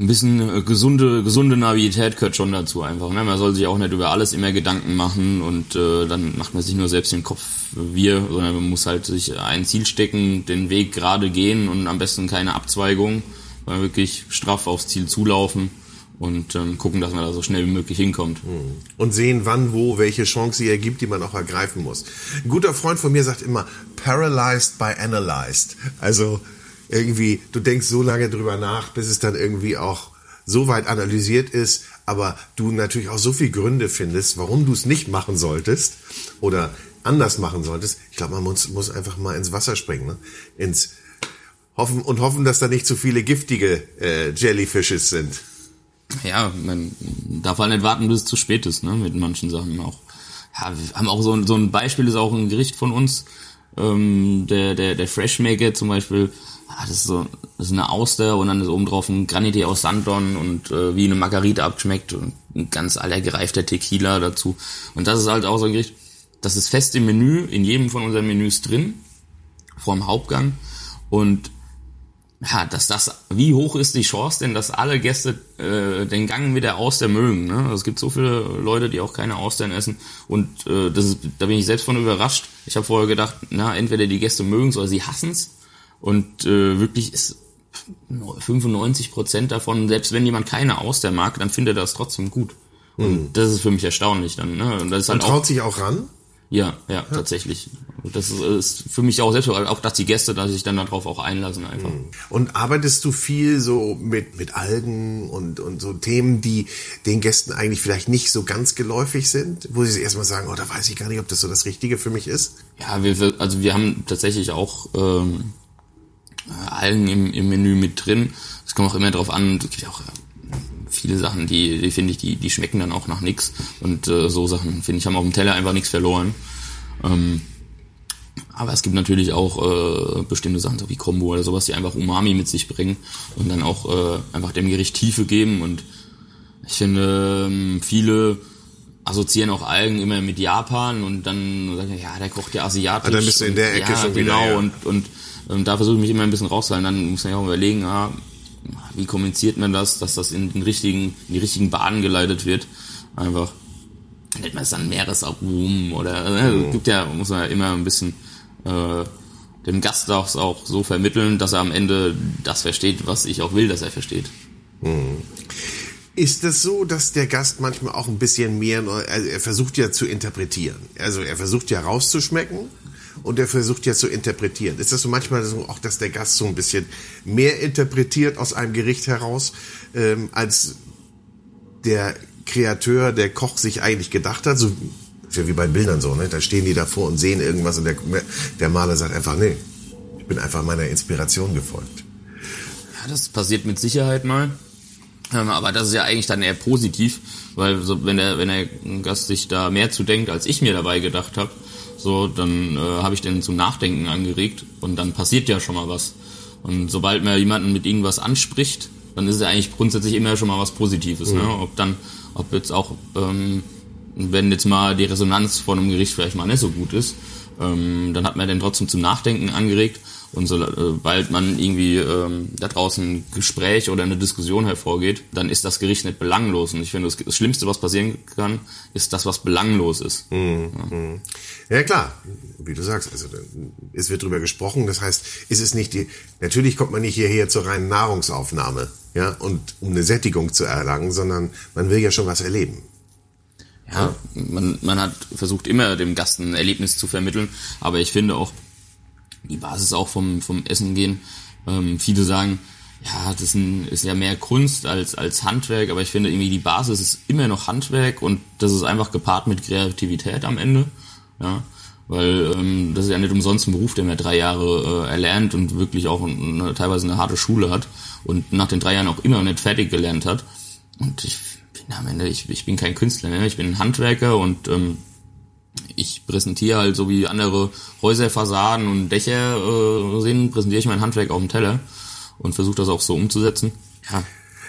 ein bisschen äh, gesunde, gesunde Naivität gehört schon dazu einfach. Ne? Man soll sich auch nicht über alles immer Gedanken machen und äh, dann macht man sich nur selbst den Kopf wir, sondern man muss halt sich ein Ziel stecken, den Weg gerade gehen und am besten keine Abzweigung sondern wirklich straff aufs Ziel zulaufen und ähm, gucken, dass man da so schnell wie möglich hinkommt. Hm. Und sehen, wann, wo, welche Chance sie ergibt, die man auch ergreifen muss. Ein guter Freund von mir sagt immer, paralyzed by analyzed. Also irgendwie, du denkst so lange drüber nach, bis es dann irgendwie auch so weit analysiert ist, aber du natürlich auch so viele Gründe findest, warum du es nicht machen solltest oder anders machen solltest. Ich glaube, man muss, muss einfach mal ins Wasser springen, ne? ins hoffen und hoffen, dass da nicht zu viele giftige äh, Jellyfishes sind. Ja, man darf halt nicht warten, bis es zu spät ist, ne, mit manchen Sachen auch. ja, wir haben auch so, ein so ein Beispiel, ist auch ein Gericht von uns, ähm, der, der, der Freshmaker zum Beispiel, ah, das ist so das ist eine Auster und dann ist oben drauf ein Granité aus Sandon und äh, wie eine Margarita abgeschmeckt und ein ganz aller gereifter Tequila dazu. Und das ist halt auch so ein Gericht, das ist fest im Menü, in jedem von unseren Menüs drin, vor dem Hauptgang. Und ja, dass das, wie hoch ist die Chance denn, dass alle Gäste äh, den Gang mit der Auster mögen? Ne? Also es gibt so viele Leute, die auch keine Austern essen und äh, das ist, da bin ich selbst von überrascht. Ich habe vorher gedacht, na entweder die Gäste mögen es oder sie hassen es und äh, wirklich ist 95 Prozent davon, selbst wenn jemand keine Auster mag, dann findet er das trotzdem gut. Und mhm. das ist für mich erstaunlich dann. Ne? Und, das ist halt und traut auch, sich auch ran? Ja, ja, ja, tatsächlich. Das ist, ist für mich auch selbst, auch dass die Gäste, dass sich dann darauf auch einlassen einfach. Hm. Und arbeitest du viel so mit, mit Algen und, und so Themen, die den Gästen eigentlich vielleicht nicht so ganz geläufig sind, wo sie erstmal sagen, oh, da weiß ich gar nicht, ob das so das Richtige für mich ist? Ja, wir, also wir haben tatsächlich auch ähm, Algen im, im Menü mit drin. Es kommt auch immer drauf an, es gibt auch viele Sachen, die, die finde ich, die, die schmecken dann auch nach nix. Und äh, so Sachen, finde ich, haben auf dem Teller einfach nichts verloren. Ähm, aber es gibt natürlich auch äh, bestimmte Sachen, so wie Kombo oder sowas, die einfach Umami mit sich bringen und dann auch äh, einfach dem Gericht Tiefe geben. Und ich finde, ähm, viele assoziieren auch Algen immer mit Japan und dann sagen, ja, der kocht ja asiatisch. Ah, dann bist du in der Ecke ja, schon genau, wieder. Ja. Und, und, und da versuche ich mich immer ein bisschen rauszuhalten. Dann muss man ja auch überlegen, ah, wie kommuniziert man das, dass das in den richtigen, in die richtigen Bahnen geleitet wird. Einfach nennt man es dann Meeresarum oder äh, mhm. gibt ja, muss man ja immer ein bisschen äh, dem Gast auch, auch so vermitteln, dass er am Ende das versteht, was ich auch will, dass er versteht. Mhm. Ist es so, dass der Gast manchmal auch ein bisschen mehr, also er versucht ja zu interpretieren. Also er versucht ja rauszuschmecken und er versucht ja zu interpretieren. Ist das so manchmal so auch, dass der Gast so ein bisschen mehr interpretiert aus einem Gericht heraus, ähm, als der Kreateur, der Koch sich eigentlich gedacht hat? So, ist ja wie bei Bildern so, ne? Da stehen die davor und sehen irgendwas und der, der Maler sagt einfach, nee, ich bin einfach meiner Inspiration gefolgt. Ja, das passiert mit Sicherheit mal. Ähm, aber das ist ja eigentlich dann eher positiv, weil so, wenn der, wenn der Gast sich da mehr zu denkt, als ich mir dabei gedacht habe, so, dann äh, habe ich den zum Nachdenken angeregt und dann passiert ja schon mal was. Und sobald man jemanden mit irgendwas anspricht, dann ist es eigentlich grundsätzlich immer schon mal was Positives. Ne? Mhm. Ne? Ob dann, ob jetzt auch, ähm, wenn jetzt mal die Resonanz von einem Gericht vielleicht mal nicht so gut ist, ähm, dann hat man den trotzdem zum Nachdenken angeregt und sobald man irgendwie ähm, da draußen ein Gespräch oder eine Diskussion hervorgeht, dann ist das Gericht nicht belanglos. Und ich finde, das, Schlimmste, was passieren kann, ist das, was belanglos ist. Mhm. Ja. Mhm. ja. klar, wie du sagst, also es wird drüber gesprochen. Das heißt, ist es nicht die. Natürlich kommt man nicht hierher zur reinen Nahrungsaufnahme, ja, und um eine Sättigung zu erlangen, sondern man will ja schon was erleben. Ja, man, man hat versucht immer dem Gast ein Erlebnis zu vermitteln, aber ich finde auch, die Basis auch vom, vom Essen gehen. Ähm, viele sagen, ja, das ist, ein, ist ja mehr Kunst als, als Handwerk, aber ich finde irgendwie die Basis ist immer noch Handwerk und das ist einfach gepaart mit Kreativität am Ende. Ja, weil ähm, das ist ja nicht umsonst ein Beruf, der man drei Jahre äh, erlernt und wirklich auch eine, teilweise eine harte Schule hat und nach den drei Jahren auch immer nicht fertig gelernt hat. Und ich bin am Ende, ich, ich bin kein Künstler, ne? ich bin ein Handwerker und ähm, ich präsentiere halt so wie andere Häuserfassaden und Dächer äh, sehen, präsentiere ich mein Handwerk auf dem Teller und versuche das auch so umzusetzen. Ja.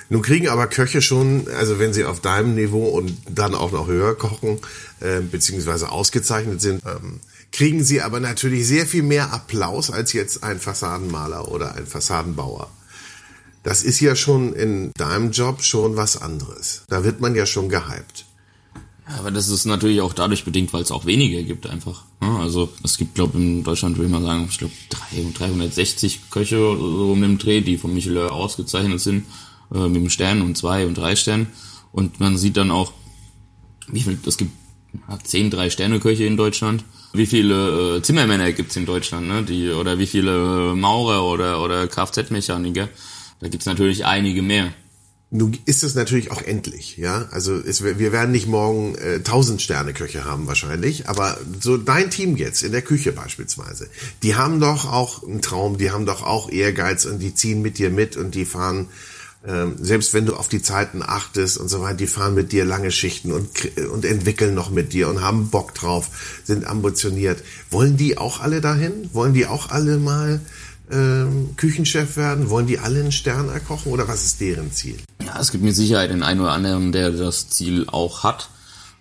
Nun kriegen aber Köche schon, also wenn sie auf deinem Niveau und dann auch noch höher kochen, äh, beziehungsweise ausgezeichnet sind, ähm, kriegen sie aber natürlich sehr viel mehr Applaus als jetzt ein Fassadenmaler oder ein Fassadenbauer. Das ist ja schon in deinem Job schon was anderes. Da wird man ja schon gehypt. Aber das ist natürlich auch dadurch bedingt, weil es auch weniger gibt einfach. Also es gibt, glaube in Deutschland würde ich mal sagen, ich glaube 360 Köche so um den Dreh, die von Michelin ausgezeichnet sind, äh, mit dem Stern und zwei und drei Sternen. Und man sieht dann auch, wie viel, es gibt zehn Drei-Sterne-Köche in Deutschland. Wie viele äh, Zimmermänner gibt's in Deutschland, ne? Die, oder wie viele Maurer oder, oder Kfz-Mechaniker. Da gibt's natürlich einige mehr. Nun ist es natürlich auch endlich, ja. Also es, wir werden nicht morgen äh, tausend äh, Sterne Köche haben wahrscheinlich, aber so dein Team jetzt in der Küche beispielsweise, die haben doch auch einen Traum, die haben doch auch Ehrgeiz und die ziehen mit dir mit und die fahren ähm, selbst wenn du auf die Zeiten achtest und so weiter, die fahren mit dir lange Schichten und, und entwickeln noch mit dir und haben Bock drauf, sind ambitioniert. Wollen die auch alle dahin? Wollen die auch alle mal ähm, Küchenchef werden? Wollen die alle einen Stern erkochen oder was ist deren Ziel? Ja, es gibt mit Sicherheit den einen oder anderen, der das Ziel auch hat.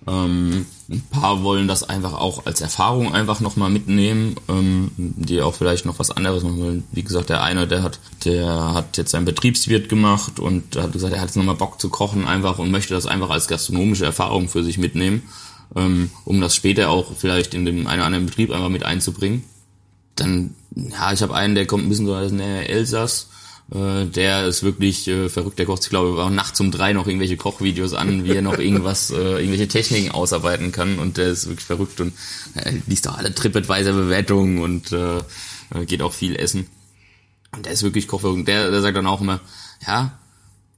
Ähm, ein paar wollen das einfach auch als Erfahrung einfach nochmal mitnehmen, ähm, die auch vielleicht noch was anderes machen wollen. Wie gesagt, der eine, der hat, der hat jetzt seinen Betriebswirt gemacht und hat gesagt, er hat jetzt nochmal Bock zu kochen einfach und möchte das einfach als gastronomische Erfahrung für sich mitnehmen, ähm, um das später auch vielleicht in dem einen oder anderen Betrieb einfach mit einzubringen. Dann, ja, ich habe einen, der kommt ein bisschen so aus der Elsass, äh, der ist wirklich äh, verrückt. Der kocht sich, glaube ich, auch nachts um drei noch irgendwelche Kochvideos an, wie er noch irgendwas, äh, irgendwelche Techniken ausarbeiten kann. Und der ist wirklich verrückt und äh, liest auch alle TripAdvisor-Bewertungen und äh, geht auch viel essen. Und der ist wirklich kochverrückt. Der, der sagt dann auch immer, ja,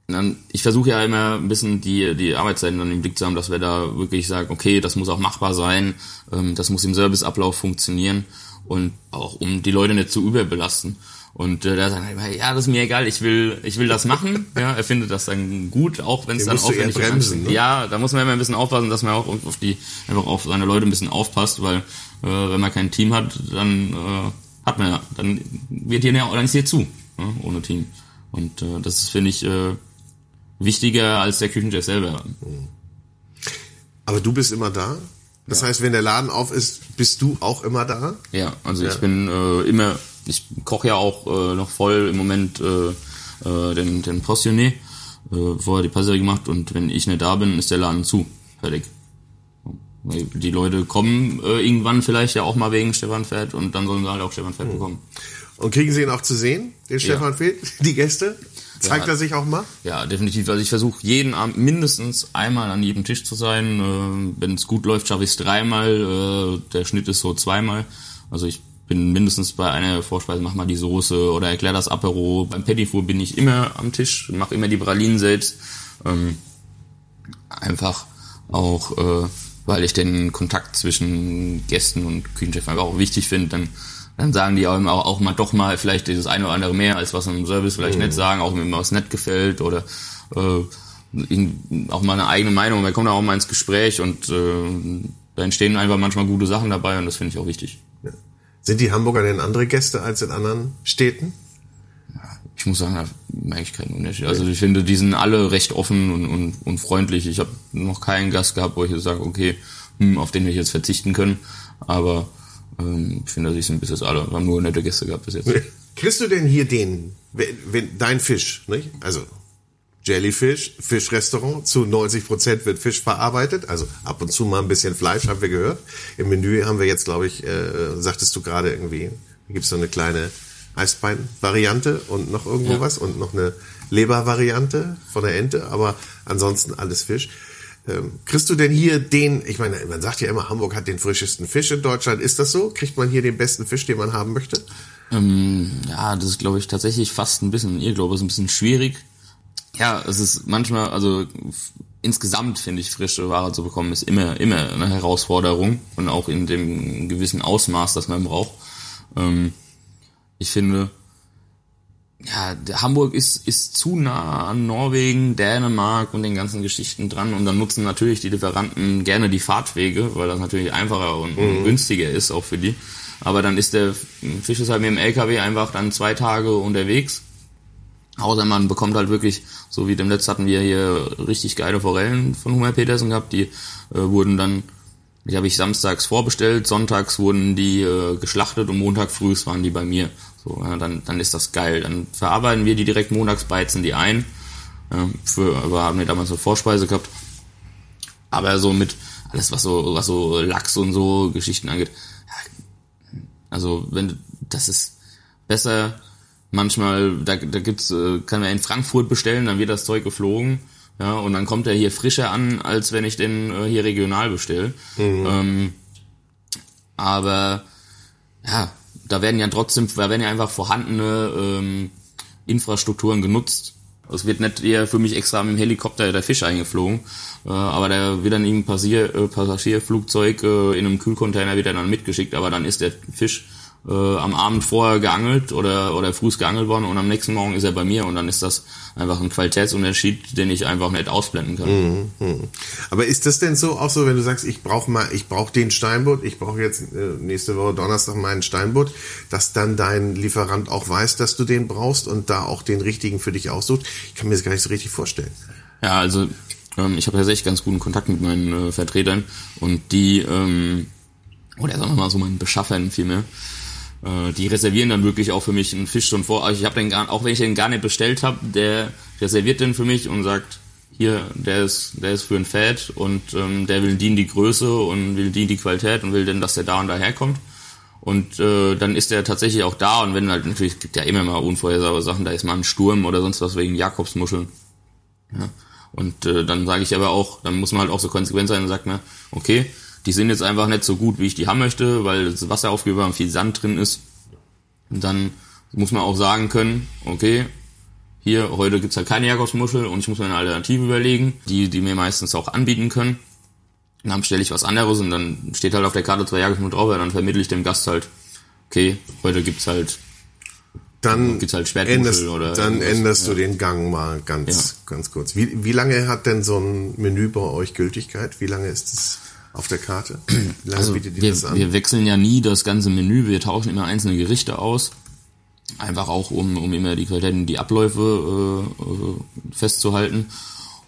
dann, ich versuche ja immer ein bisschen die, die Arbeitszeiten dann im Blick zu haben, dass wir da wirklich sagen, okay, das muss auch machbar sein, ähm, das muss im Serviceablauf funktionieren und auch um die Leute nicht zu überbelasten. Und äh, da sagt er immer, ja, das ist mir egal, ich will, ich will das machen. <laughs> Ja, er findet das dann gut, auch wenn es dann aufwendig ist. Ne? Ja, da muss man immer ein bisschen aufpassen, dass man auch auf die, einfach auf seine Leute ein bisschen aufpasst, weil äh, wenn man kein Team hat, dann äh, hat man ja, dann wird hier ja, dann ist hier zu, ne, ohne Team. Und äh, das ist, finde ich, äh, wichtiger als der Küchenchef selber. Aber du bist immer da? Das ja. heißt, wenn der Laden auf ist, bist du auch immer da? Ja, also ja. ich bin äh, immer ich koche ja auch äh, noch voll im Moment äh, äh, den, den Postionné, äh, vorher die Passerie gemacht und wenn ich nicht da bin, ist der Laden zu. Fertig. Die Leute kommen äh, irgendwann vielleicht ja auch mal wegen Stefan Fett und dann sollen sie halt auch Stefan Fett hm. bekommen. Und kriegen sie ihn auch zu sehen, den Stefan ja. Fett, die Gäste? Zeigt ja, er sich auch mal? Ja, definitiv. Also ich versuche jeden Abend mindestens einmal an jedem Tisch zu sein. Äh, Wenn es gut läuft, schaffe ich es dreimal. Äh, der Schnitt ist so zweimal. Also ich bin mindestens bei einer Vorspeise, mach mal die Soße oder erklär das Apero. Beim Petit Four bin ich immer am Tisch, mache immer die Pralinen selbst. Ähm, einfach auch, äh, weil ich den Kontakt zwischen Gästen und Küchenchef einfach auch wichtig finde, dann dann sagen die auch, auch, mal doch mal vielleicht das eine oder andere mehr, als was im Service vielleicht mhm. nicht sagen, auch wenn mir was nett gefällt oder äh, auch mal eine eigene Meinung. Man kommt auch mal ins Gespräch und äh, da entstehen einfach manchmal gute Sachen dabei und das finde ich auch wichtig. Ja. Sind die Hamburger denn andere Gäste als in anderen Städten? Ich muss sagen, da merke ich keinen Unterschied. Also ich finde, die sind alle recht offen und, und, und freundlich. Ich habe noch keinen Gast gehabt, wo ich jetzt sage, okay, hm, auf den wir jetzt verzichten können. Aber ähm, ich finde, die sind bis jetzt alle. Wir haben nur nette Gäste gehabt bis jetzt. Kriegst du denn hier den, wenn, wenn dein Fisch, nicht? Also Jellyfish, Fischrestaurant. Zu 90 Prozent wird Fisch verarbeitet. Also ab und zu mal ein bisschen Fleisch, haben wir gehört. Im Menü haben wir jetzt, glaube ich, äh, sagtest du gerade irgendwie, gibt es so eine kleine Eisbein-Variante und noch irgendwo ja. was und noch eine Leber-Variante von der Ente. Aber ansonsten alles Fisch. Ähm, kriegst du denn hier den, ich meine, man sagt ja immer, Hamburg hat den frischesten Fisch in Deutschland. Ist das so? Kriegt man hier den besten Fisch, den man haben möchte? Ähm, ja, das ist, glaube ich, tatsächlich fast ein bisschen, ihr glaube, es ist ein bisschen schwierig ja, es ist manchmal, also insgesamt finde ich frische Ware zu bekommen, ist immer, immer eine Herausforderung und auch in dem gewissen Ausmaß, das man braucht. Ähm, ich finde, ja, Hamburg ist, ist zu nah an Norwegen, Dänemark und den ganzen Geschichten dran und dann nutzen natürlich die Lieferanten gerne die Fahrtwege, weil das natürlich einfacher und, mhm. günstiger ist auch für die. Aber dann ist der Fisch ist halt mit dem LKW einfach dann zwei Tage unterwegs Außer man bekommt halt wirklich, so wie dem letzten hatten wir hier richtig geile Forellen von Hummer Petersen gehabt, die äh, wurden dann, die habe ich samstags vorbestellt, sonntags wurden die äh, geschlachtet und Montag früh waren die bei mir. So, ja, dann, dann ist das geil. Dann verarbeiten wir die direkt montags, beizen die ein. Ja, für, wir haben wir damals eine Vorspeise gehabt. Aber so mit alles, was so, was so Lachs und so Geschichten angeht, also wenn, das ist besser, manchmal, da, da gibt's, äh, kann man in Frankfurt bestellen, dann wird das Zeug geflogen. Ja, und dann kommt er hier frischer an, als wenn ich den äh, hier regional bestelle. Mhm. Ähm, aber ja, da werden ja trotzdem, da werden ja einfach vorhandene ähm, Infrastrukturen genutzt. Es wird nicht eher für mich extra mit dem Helikopter der Fisch eingeflogen, äh, aber da wird dann irgendein Passier, äh, Passagierflugzeug äh, in einem Kühlcontainer wird dann mitgeschickt, aber dann ist der Fisch äh, am Abend vorher geangelt oder, oder früh geangelt worden und am nächsten Morgen ist er bei mir und dann ist das einfach ein Qualitätsunterschied, den ich einfach nicht ausblenden kann. Mhm, mh. Aber ist das denn so auch so, wenn du sagst, ich brauche mal, ich brauche den Steinbutt, ich brauche jetzt äh, nächste Woche Donnerstag meinen Steinbutt, dass dann dein Lieferant auch weiß, dass du den brauchst und da auch den richtigen für dich aussucht? Ich kann mir das gar nicht so richtig vorstellen. Ja, also ähm, ich habe tatsächlich ganz guten Kontakt mit meinen äh, Vertretern und die, ähm, oder sagen wir mal so meinen Beschaffern vielmehr, äh, die reservieren dann wirklich auch für mich einen Fisch schon vor. Also ich habe den gar, auch wenn ich den gar nicht bestellt habe, der reserviert den für mich und sagt, hier, der ist, der ist für ein Fett und ähm, der will die die Größe und will die die Qualität und will denn, dass der da und da herkommt. Und äh, dann ist der tatsächlich auch da und wenn halt natürlich gibt ja immer mal unvorhersehbare Sachen, da ist mal ein Sturm oder sonst was wegen Jakobsmuscheln. Ja. Und äh, dann sage ich aber auch, dann muss man halt auch so konsequent sein und sagt mir, okay, die sind jetzt einfach nicht so gut, wie ich die haben möchte, weil das Wasser aufgehoben und viel Sand drin ist. Und dann muss man auch sagen können, okay, hier, heute gibt's halt keine Jakobsmuschel und ich muss mir eine Alternative überlegen, die, die mir meistens auch anbieten können. Und dann stelle ich was anderes und dann steht halt auf der Karte zwei Jakobsmuschel drauf, und dann vermittle ich dem Gast halt, okay, heute gibt's halt dann gibt's halt änderst, oder dann änderst ja. du den Gang mal ganz ja. ganz kurz. Wie, wie lange hat denn so ein Menü bei euch Gültigkeit? Wie lange ist es auf der Karte? <clears throat> Lange also wir? Wir wechseln ja nie das ganze Menü, wir tauschen immer einzelne Gerichte aus. Einfach auch, um, um immer die Qualität und die Abläufe äh, äh, festzuhalten.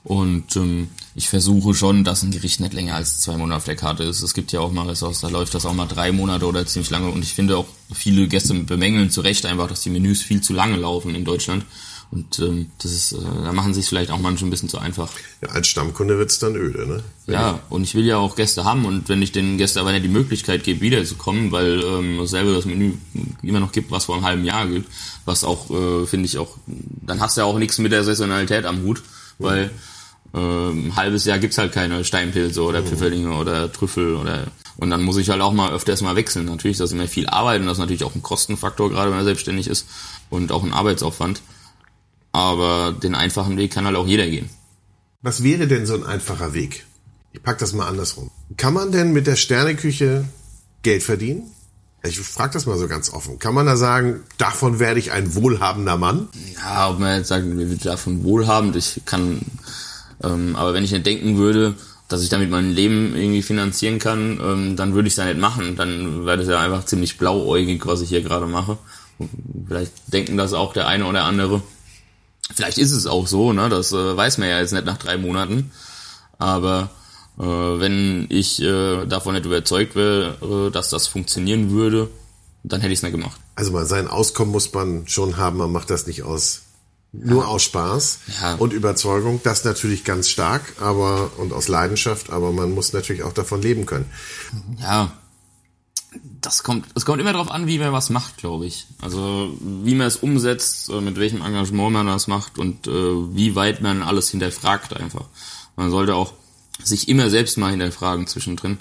Und ähm, ich versuche schon, dass ein Gericht nicht länger als zwei Monate auf der Karte ist. Es gibt ja auch mal Ressorts, da läuft das auch mal drei Monate oder ziemlich lange. Und ich finde auch, viele Gäste bemängeln zu Recht einfach, dass die Menüs viel zu lange laufen in Deutschland. Und ähm, das ist, äh, da machen sich vielleicht auch manche ein bisschen zu einfach. Ja, als Stammkunde wird's dann öde, ne? Wenn ja, und ich will ja auch Gäste haben und wenn ich den Gästen aber nicht die Möglichkeit gebe, wiederzukommen, weil ähm, dasselbe das Menü immer noch gibt, was vor einem halben Jahr gilt, was auch, äh, finde ich auch, dann hast du ja auch nichts mit der Saisonalität am Hut, weil äh, ein halbes Jahr gibt's halt keine Steinpilze oder Pfifferlinge oder Trüffel oder und dann muss ich halt auch mal öfters mal wechseln. Natürlich ist das immer viel Arbeit und das ist natürlich auch ein Kostenfaktor, gerade wenn man selbstständig ist und auch ein Arbeitsaufwand. Aber den einfachen Weg kann halt auch jeder gehen. Was wäre denn so ein einfacher Weg? Ich pack das mal andersrum. Kann man denn mit der Sterneküche Geld verdienen? Ich frage das mal so ganz offen. Kann man da sagen, davon werde ich ein wohlhabender Mann? Ja, ob man jetzt sagt, davon wohlhabend, ich kann, ähm, aber wenn ich nicht denken würde, dass ich damit mein Leben irgendwie finanzieren kann, ähm, dann würde ich es ja nicht machen. Dann wäre das ja einfach ziemlich blauäugig, was ich hier gerade mache. Vielleicht denken das auch der eine oder andere. Vielleicht ist es auch so, ne? Das äh, weiß man ja jetzt nicht nach drei Monaten. Aber äh, wenn ich äh, davon nicht überzeugt wäre, dass das funktionieren würde, dann hätte ich es nicht gemacht. Also mal sein Auskommen muss man schon haben, man macht das nicht aus nur ja. aus Spaß ja. und Überzeugung, das natürlich ganz stark, aber und aus Leidenschaft, aber man muss natürlich auch davon leben können. Ja, das kommt, es kommt immer darauf an, wie man was macht, glaube ich. Also wie man es umsetzt, äh, mit welchem Engagement man das macht und äh, wie weit man alles hinterfragt einfach. Man sollte auch sich immer selbst mal hinterfragen zwischendrin.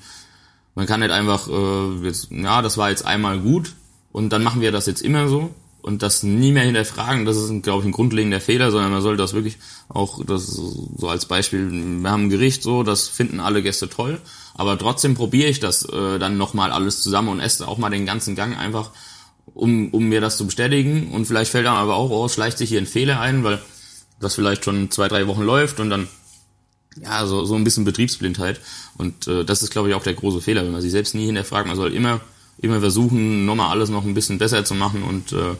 Man kann nicht einfach, äh, jetzt, ja, das war jetzt einmal gut und dann machen wir das jetzt immer so und das nie mehr hinterfragen, das ist, glaube ich, ein grundlegender Fehler, sondern man sollte das wirklich auch, das so als Beispiel, wir haben ein Gericht so, das finden alle Gäste toll, aber trotzdem probiere ich das äh, dann nochmal alles zusammen und esse auch mal den ganzen Gang einfach, um, um mir das zu bestätigen und vielleicht fällt dann aber auch, oh, schleicht sich hier ein Fehler ein, weil das vielleicht schon zwei, drei Wochen läuft und dann ja, so, so ein bisschen Betriebsblindheit und äh, das ist, glaube ich, auch der große Fehler, wenn man sich selbst nie hinterfragt, man soll immer immer versuchen, nochmal alles noch ein bisschen besser zu machen und äh,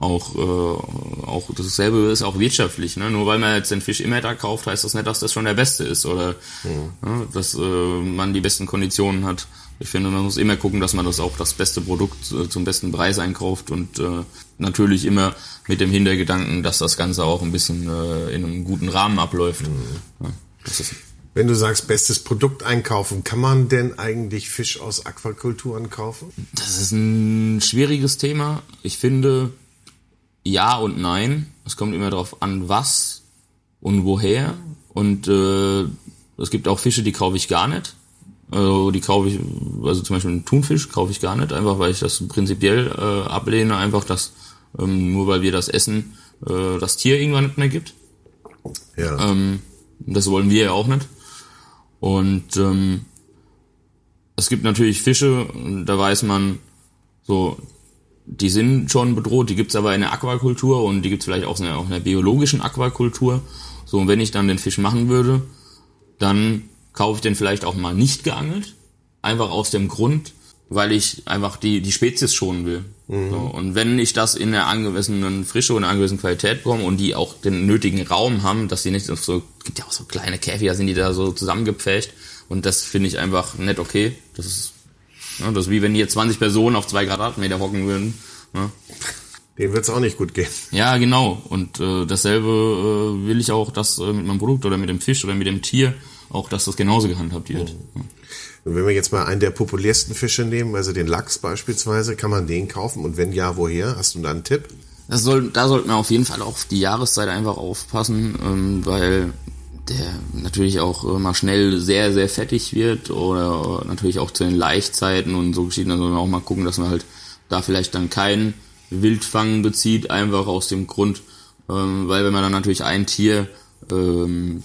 auch, äh, auch dasselbe ist auch wirtschaftlich. Ne? Nur weil man jetzt den Fisch immer da kauft, heißt das nicht, dass das schon der beste ist oder ja. ne, dass äh, man die besten Konditionen hat. Ich finde, man muss immer gucken, dass man das auch das beste Produkt äh, zum besten Preis einkauft und äh, natürlich immer mit dem Hintergedanken, dass das Ganze auch ein bisschen äh, in einem guten Rahmen abläuft. Mhm. Ja, das ist wenn du sagst, bestes Produkt einkaufen, kann man denn eigentlich Fisch aus Aquakulturen kaufen? Das ist ein schwieriges Thema. Ich finde ja und nein. Es kommt immer darauf an, was und woher. Und äh, es gibt auch Fische, die kaufe ich gar nicht. Also die kaufe ich, also zum Beispiel einen Thunfisch kaufe ich gar nicht, einfach weil ich das prinzipiell äh, ablehne, einfach dass ähm, nur weil wir das essen, äh, das Tier irgendwann nicht mehr gibt. Ja. Ähm, das wollen wir ja auch nicht. Und ähm, es gibt natürlich Fische, da weiß man, so, die sind schon bedroht, die gibt's aber in der Aquakultur und die gibt's vielleicht auch in der, auch in der biologischen Aquakultur. So, und wenn ich dann den Fisch machen würde, dann kaufe ich den vielleicht auch mal nicht geangelt. Einfach aus dem Grund, weil ich einfach die, die Spezies schonen will. Mhm. So, und wenn ich das in der angemessenen Frische und angemessenen Qualität bekomme und die auch den nötigen Raum haben, dass die nicht so, gibt ja auch so kleine Käfige, sind die da so zusammengepfercht. Und das finde ich einfach nicht okay. Das ist, ja, das ist wie wenn hier 20 Personen auf zwei Quadratmeter hocken würden. Ja. Dem wird's auch nicht gut gehen. Ja, genau. Und äh, dasselbe äh, will ich auch, dass äh, mit meinem Produkt oder mit dem Fisch oder mit dem Tier auch, dass das genauso gehandhabt wird. Mhm. Und wenn wir jetzt mal einen der populärsten Fische nehmen, also den Lachs beispielsweise, kann man den kaufen? Und wenn ja, woher? Hast du da einen Tipp? Das soll, da sollte man auf jeden Fall auf die Jahreszeit einfach aufpassen, ähm, weil der natürlich auch mal schnell sehr, sehr fettig wird oder natürlich auch zu den Laichzeiten und so geschieht. Dann soll man auch mal gucken, dass man halt da vielleicht dann keinen Wildfang bezieht, einfach aus dem Grund, ähm, weil wenn man dann natürlich ein Tier ähm,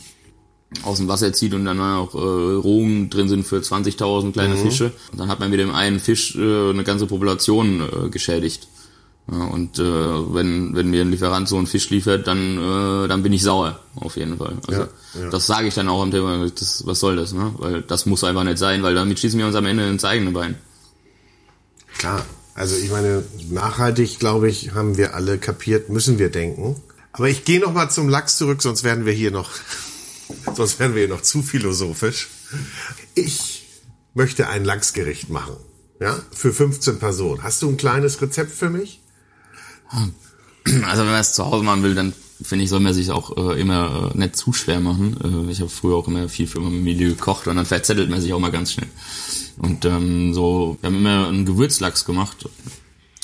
aus dem Wasser zieht und dann auch äh, Rohungen drin sind für 20.000 kleine mhm. Fische. Und dann hat man mit dem einen Fisch äh, eine ganze Population äh, geschädigt. Ja, und äh, wenn, wenn mir ein Lieferant so einen Fisch liefert, dann, äh, dann bin ich sauer, auf jeden Fall. Also ja, ja. das sage ich dann auch am Thema, das, was soll das, ne? Weil das muss einfach nicht sein, weil damit schießen wir uns am Ende ins eigene Bein. Klar, also ich meine, nachhaltig, glaube ich, haben wir alle kapiert, müssen wir denken. Aber ich gehe noch mal zum Lachs zurück, sonst werden wir hier noch Sonst wären wir hier noch zu philosophisch. Ich möchte ein Lachsgericht machen. Ja, für 15 Personen. Hast du ein kleines Rezept für mich? <clears throat> Also wenn man es zu Hause machen will, dann finde ich, soll man sich auch äh, immer äh, nicht zu schwer machen. Äh, ich habe früher auch immer viel für meine Familie gekocht und dann verzettelt man sich auch mal ganz schnell. Und ähm, so, wir haben immer einen Gewürzlachs gemacht.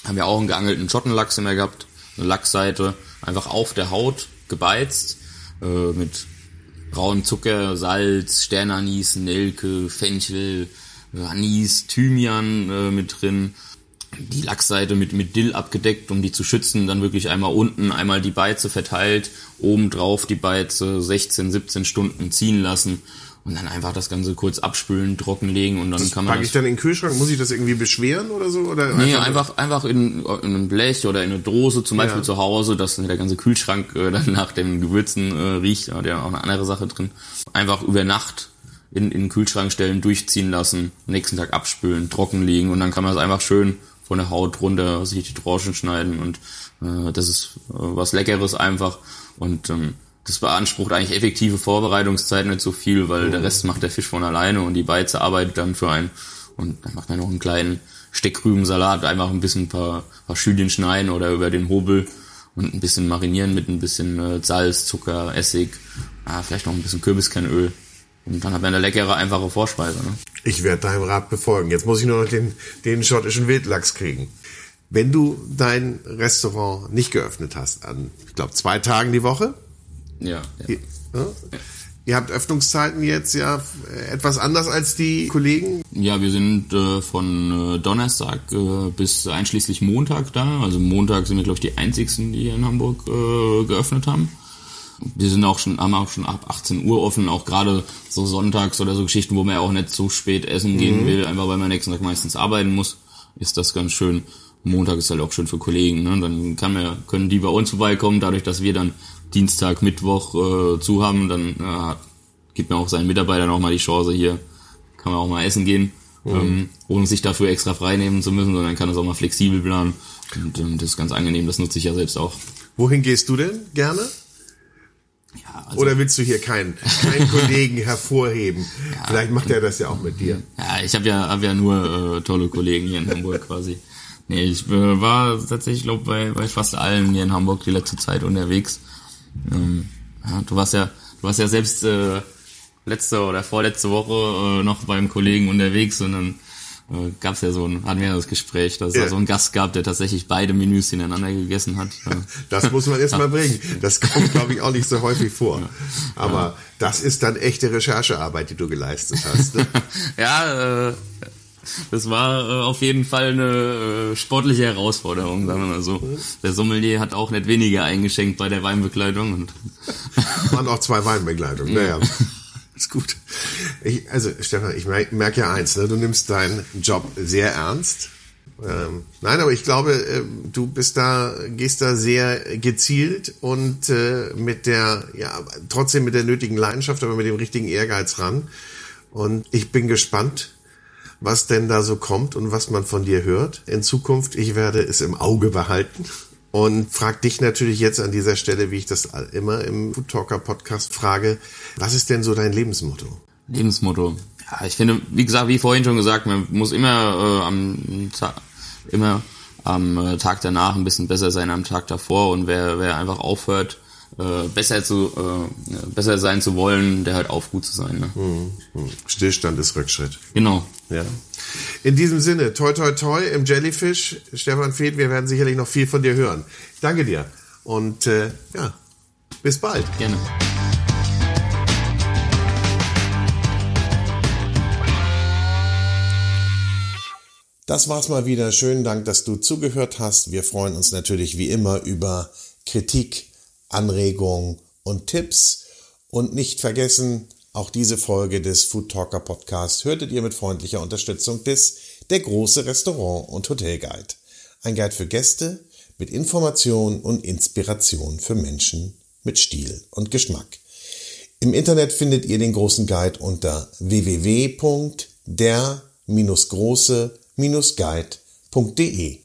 Haben wir auch einen geangelten Schottenlachs immer gehabt. Eine Lachsseite, einfach auf der Haut gebeizt, äh, mit braunen Zucker, Salz, Sternanis, Nelke, Fenchel, Anis, Thymian äh, mit drin. Die Lachsseite mit, mit Dill abgedeckt, um die zu schützen. Dann wirklich einmal unten, einmal die Beize verteilt, oben drauf die Beize 16, 17 Stunden ziehen lassen und dann einfach das Ganze kurz abspülen, trockenlegen und dann das kann man. Packe ich dann in den Kühlschrank? Muss ich das irgendwie beschweren oder so? Oder nee, einfach, einfach in, in einem Blech oder in eine Dose, zum Beispiel ja. zu Hause, dass der ganze Kühlschrank äh, dann nach den Gewürzen äh, riecht. Da hat ja auch eine andere Sache drin. Einfach über Nacht in, in den Kühlschrank stellen, durchziehen lassen, nächsten Tag abspülen, trockenlegen und dann kann man es einfach schön von der Haut runter sich die Tranchen schneiden und äh, das ist äh, was Leckeres einfach und ähm, das beansprucht eigentlich effektive Vorbereitungszeit nicht so viel, weil mhm. der Rest macht der Fisch von alleine und die Beize arbeitet dann für einen. Und dann macht man noch einen kleinen Steckrübensalat, einfach ein bisschen ein paar, paar Schülchen schneiden oder über den Hobel und ein bisschen marinieren mit ein bisschen äh, Salz, Zucker, Essig, ah, vielleicht noch ein bisschen Kürbiskernöl. Und dann hat man eine leckere, einfache Vorspeise. Ne? Ich werde deinem Rat befolgen. Jetzt muss ich nur noch den, den schottischen Wildlachs kriegen. Wenn du dein Restaurant nicht geöffnet hast, an, ich glaube, zwei Tagen die Woche, ja. ja. ja. Ihr habt Öffnungszeiten jetzt ja etwas anders als die Kollegen? Ja, wir sind äh, von äh, Donnerstag äh, bis einschließlich Montag da. Also Montag sind wir, glaube ich, die einzigsten, die hier in Hamburg äh, geöffnet haben. Wir sind auch schon, haben auch schon ab 18 Uhr offen, auch gerade so sonntags oder so Geschichten, wo man ja auch nicht so spät essen gehen mhm. will, einfach weil man nächsten Tag meistens arbeiten muss, ist das ganz schön. Montag ist halt auch schön für Kollegen, ne? Dann kann man, können die bei uns vorbeikommen, dadurch, dass wir dann Dienstag, Mittwoch äh, zu haben, dann äh, gibt mir auch seinen Mitarbeitern auch mal die Chance, hier kann man auch mal essen gehen, mhm. ähm, ohne sich dafür extra frei nehmen zu müssen, sondern kann das auch mal flexibel planen. Und ähm, das ist ganz angenehm, das nutze ich ja selbst auch. Wohin gehst du denn gerne? Ja, also, Oder willst du hier keinen, keinen <laughs> Kollegen hervorheben? Ja, Vielleicht macht er das ja auch mit dir. Ja, ich habe ja, hab ja nur äh, tolle Kollegen hier in Hamburg quasi. Nee, ich äh, war tatsächlich, glaube bei, bei fast allen hier in Hamburg die letzte Zeit unterwegs. Ähm, ja, du warst ja, du warst ja selbst äh, letzte oder vorletzte Woche äh, noch beim Kollegen unterwegs und dann äh, gab es ja so ein, hatten wir das Gespräch, dass es ja. da so einen Gast gab, der tatsächlich beide Menüs hintereinander gegessen hat. <laughs> Das muss man erst mal bringen. Das kommt, glaube ich, auch nicht so häufig vor. Aber ja. das ist dann echte Recherchearbeit, die du geleistet hast. Ne? <laughs> ja, äh, das war äh, auf jeden Fall eine äh, sportliche Herausforderung, sagen wir mal so. Der Sommelier hat auch nicht weniger eingeschenkt bei der Weinbegleitung. Und <laughs> Waren auch zwei Weinbegleitungen, naja. <laughs> Ist gut. Ich, also, Stefan, ich merke merk ja eins, ne? du nimmst deinen Job sehr ernst. Ähm, nein, aber ich glaube, äh, du bist da, gehst da sehr gezielt und äh, mit der, ja, trotzdem mit der nötigen Leidenschaft, aber mit dem richtigen Ehrgeiz ran. Und ich bin gespannt, was denn da so kommt und was man von dir hört in Zukunft. Ich werde es im Auge behalten. Und frag dich natürlich jetzt an dieser Stelle, wie ich das immer im Food Talker Podcast frage, was ist denn so dein Lebensmotto? Lebensmotto. Ja, ich finde, wie gesagt, wie vorhin schon gesagt, man muss immer äh, am Tag, immer am äh, Tag danach ein bisschen besser sein am Tag davor und wer, wer einfach aufhört, äh, besser zu äh, besser sein zu wollen, der hört auf, gut zu sein. Ne? Hm, hm. Stillstand ist Rückschritt. Genau. Ja. In diesem Sinne, toi toi toi im Jellyfish, Stefan Feeth, wir werden sicherlich noch viel von dir hören. Danke dir und äh, ja, bis bald. Gerne. Das war's mal wieder. Schönen Dank, dass du zugehört hast. Wir freuen uns natürlich wie immer über Kritik, Anregungen und Tipps. Und nicht vergessen, auch diese Folge des Food Talker Podcast hörtet ihr mit freundlicher Unterstützung des Der große Restaurant und Hotel Guide. Ein Guide für Gäste mit Information und Inspiration für Menschen mit Stil und Geschmack. Im Internet findet ihr den großen Guide unter www.der-große guide.de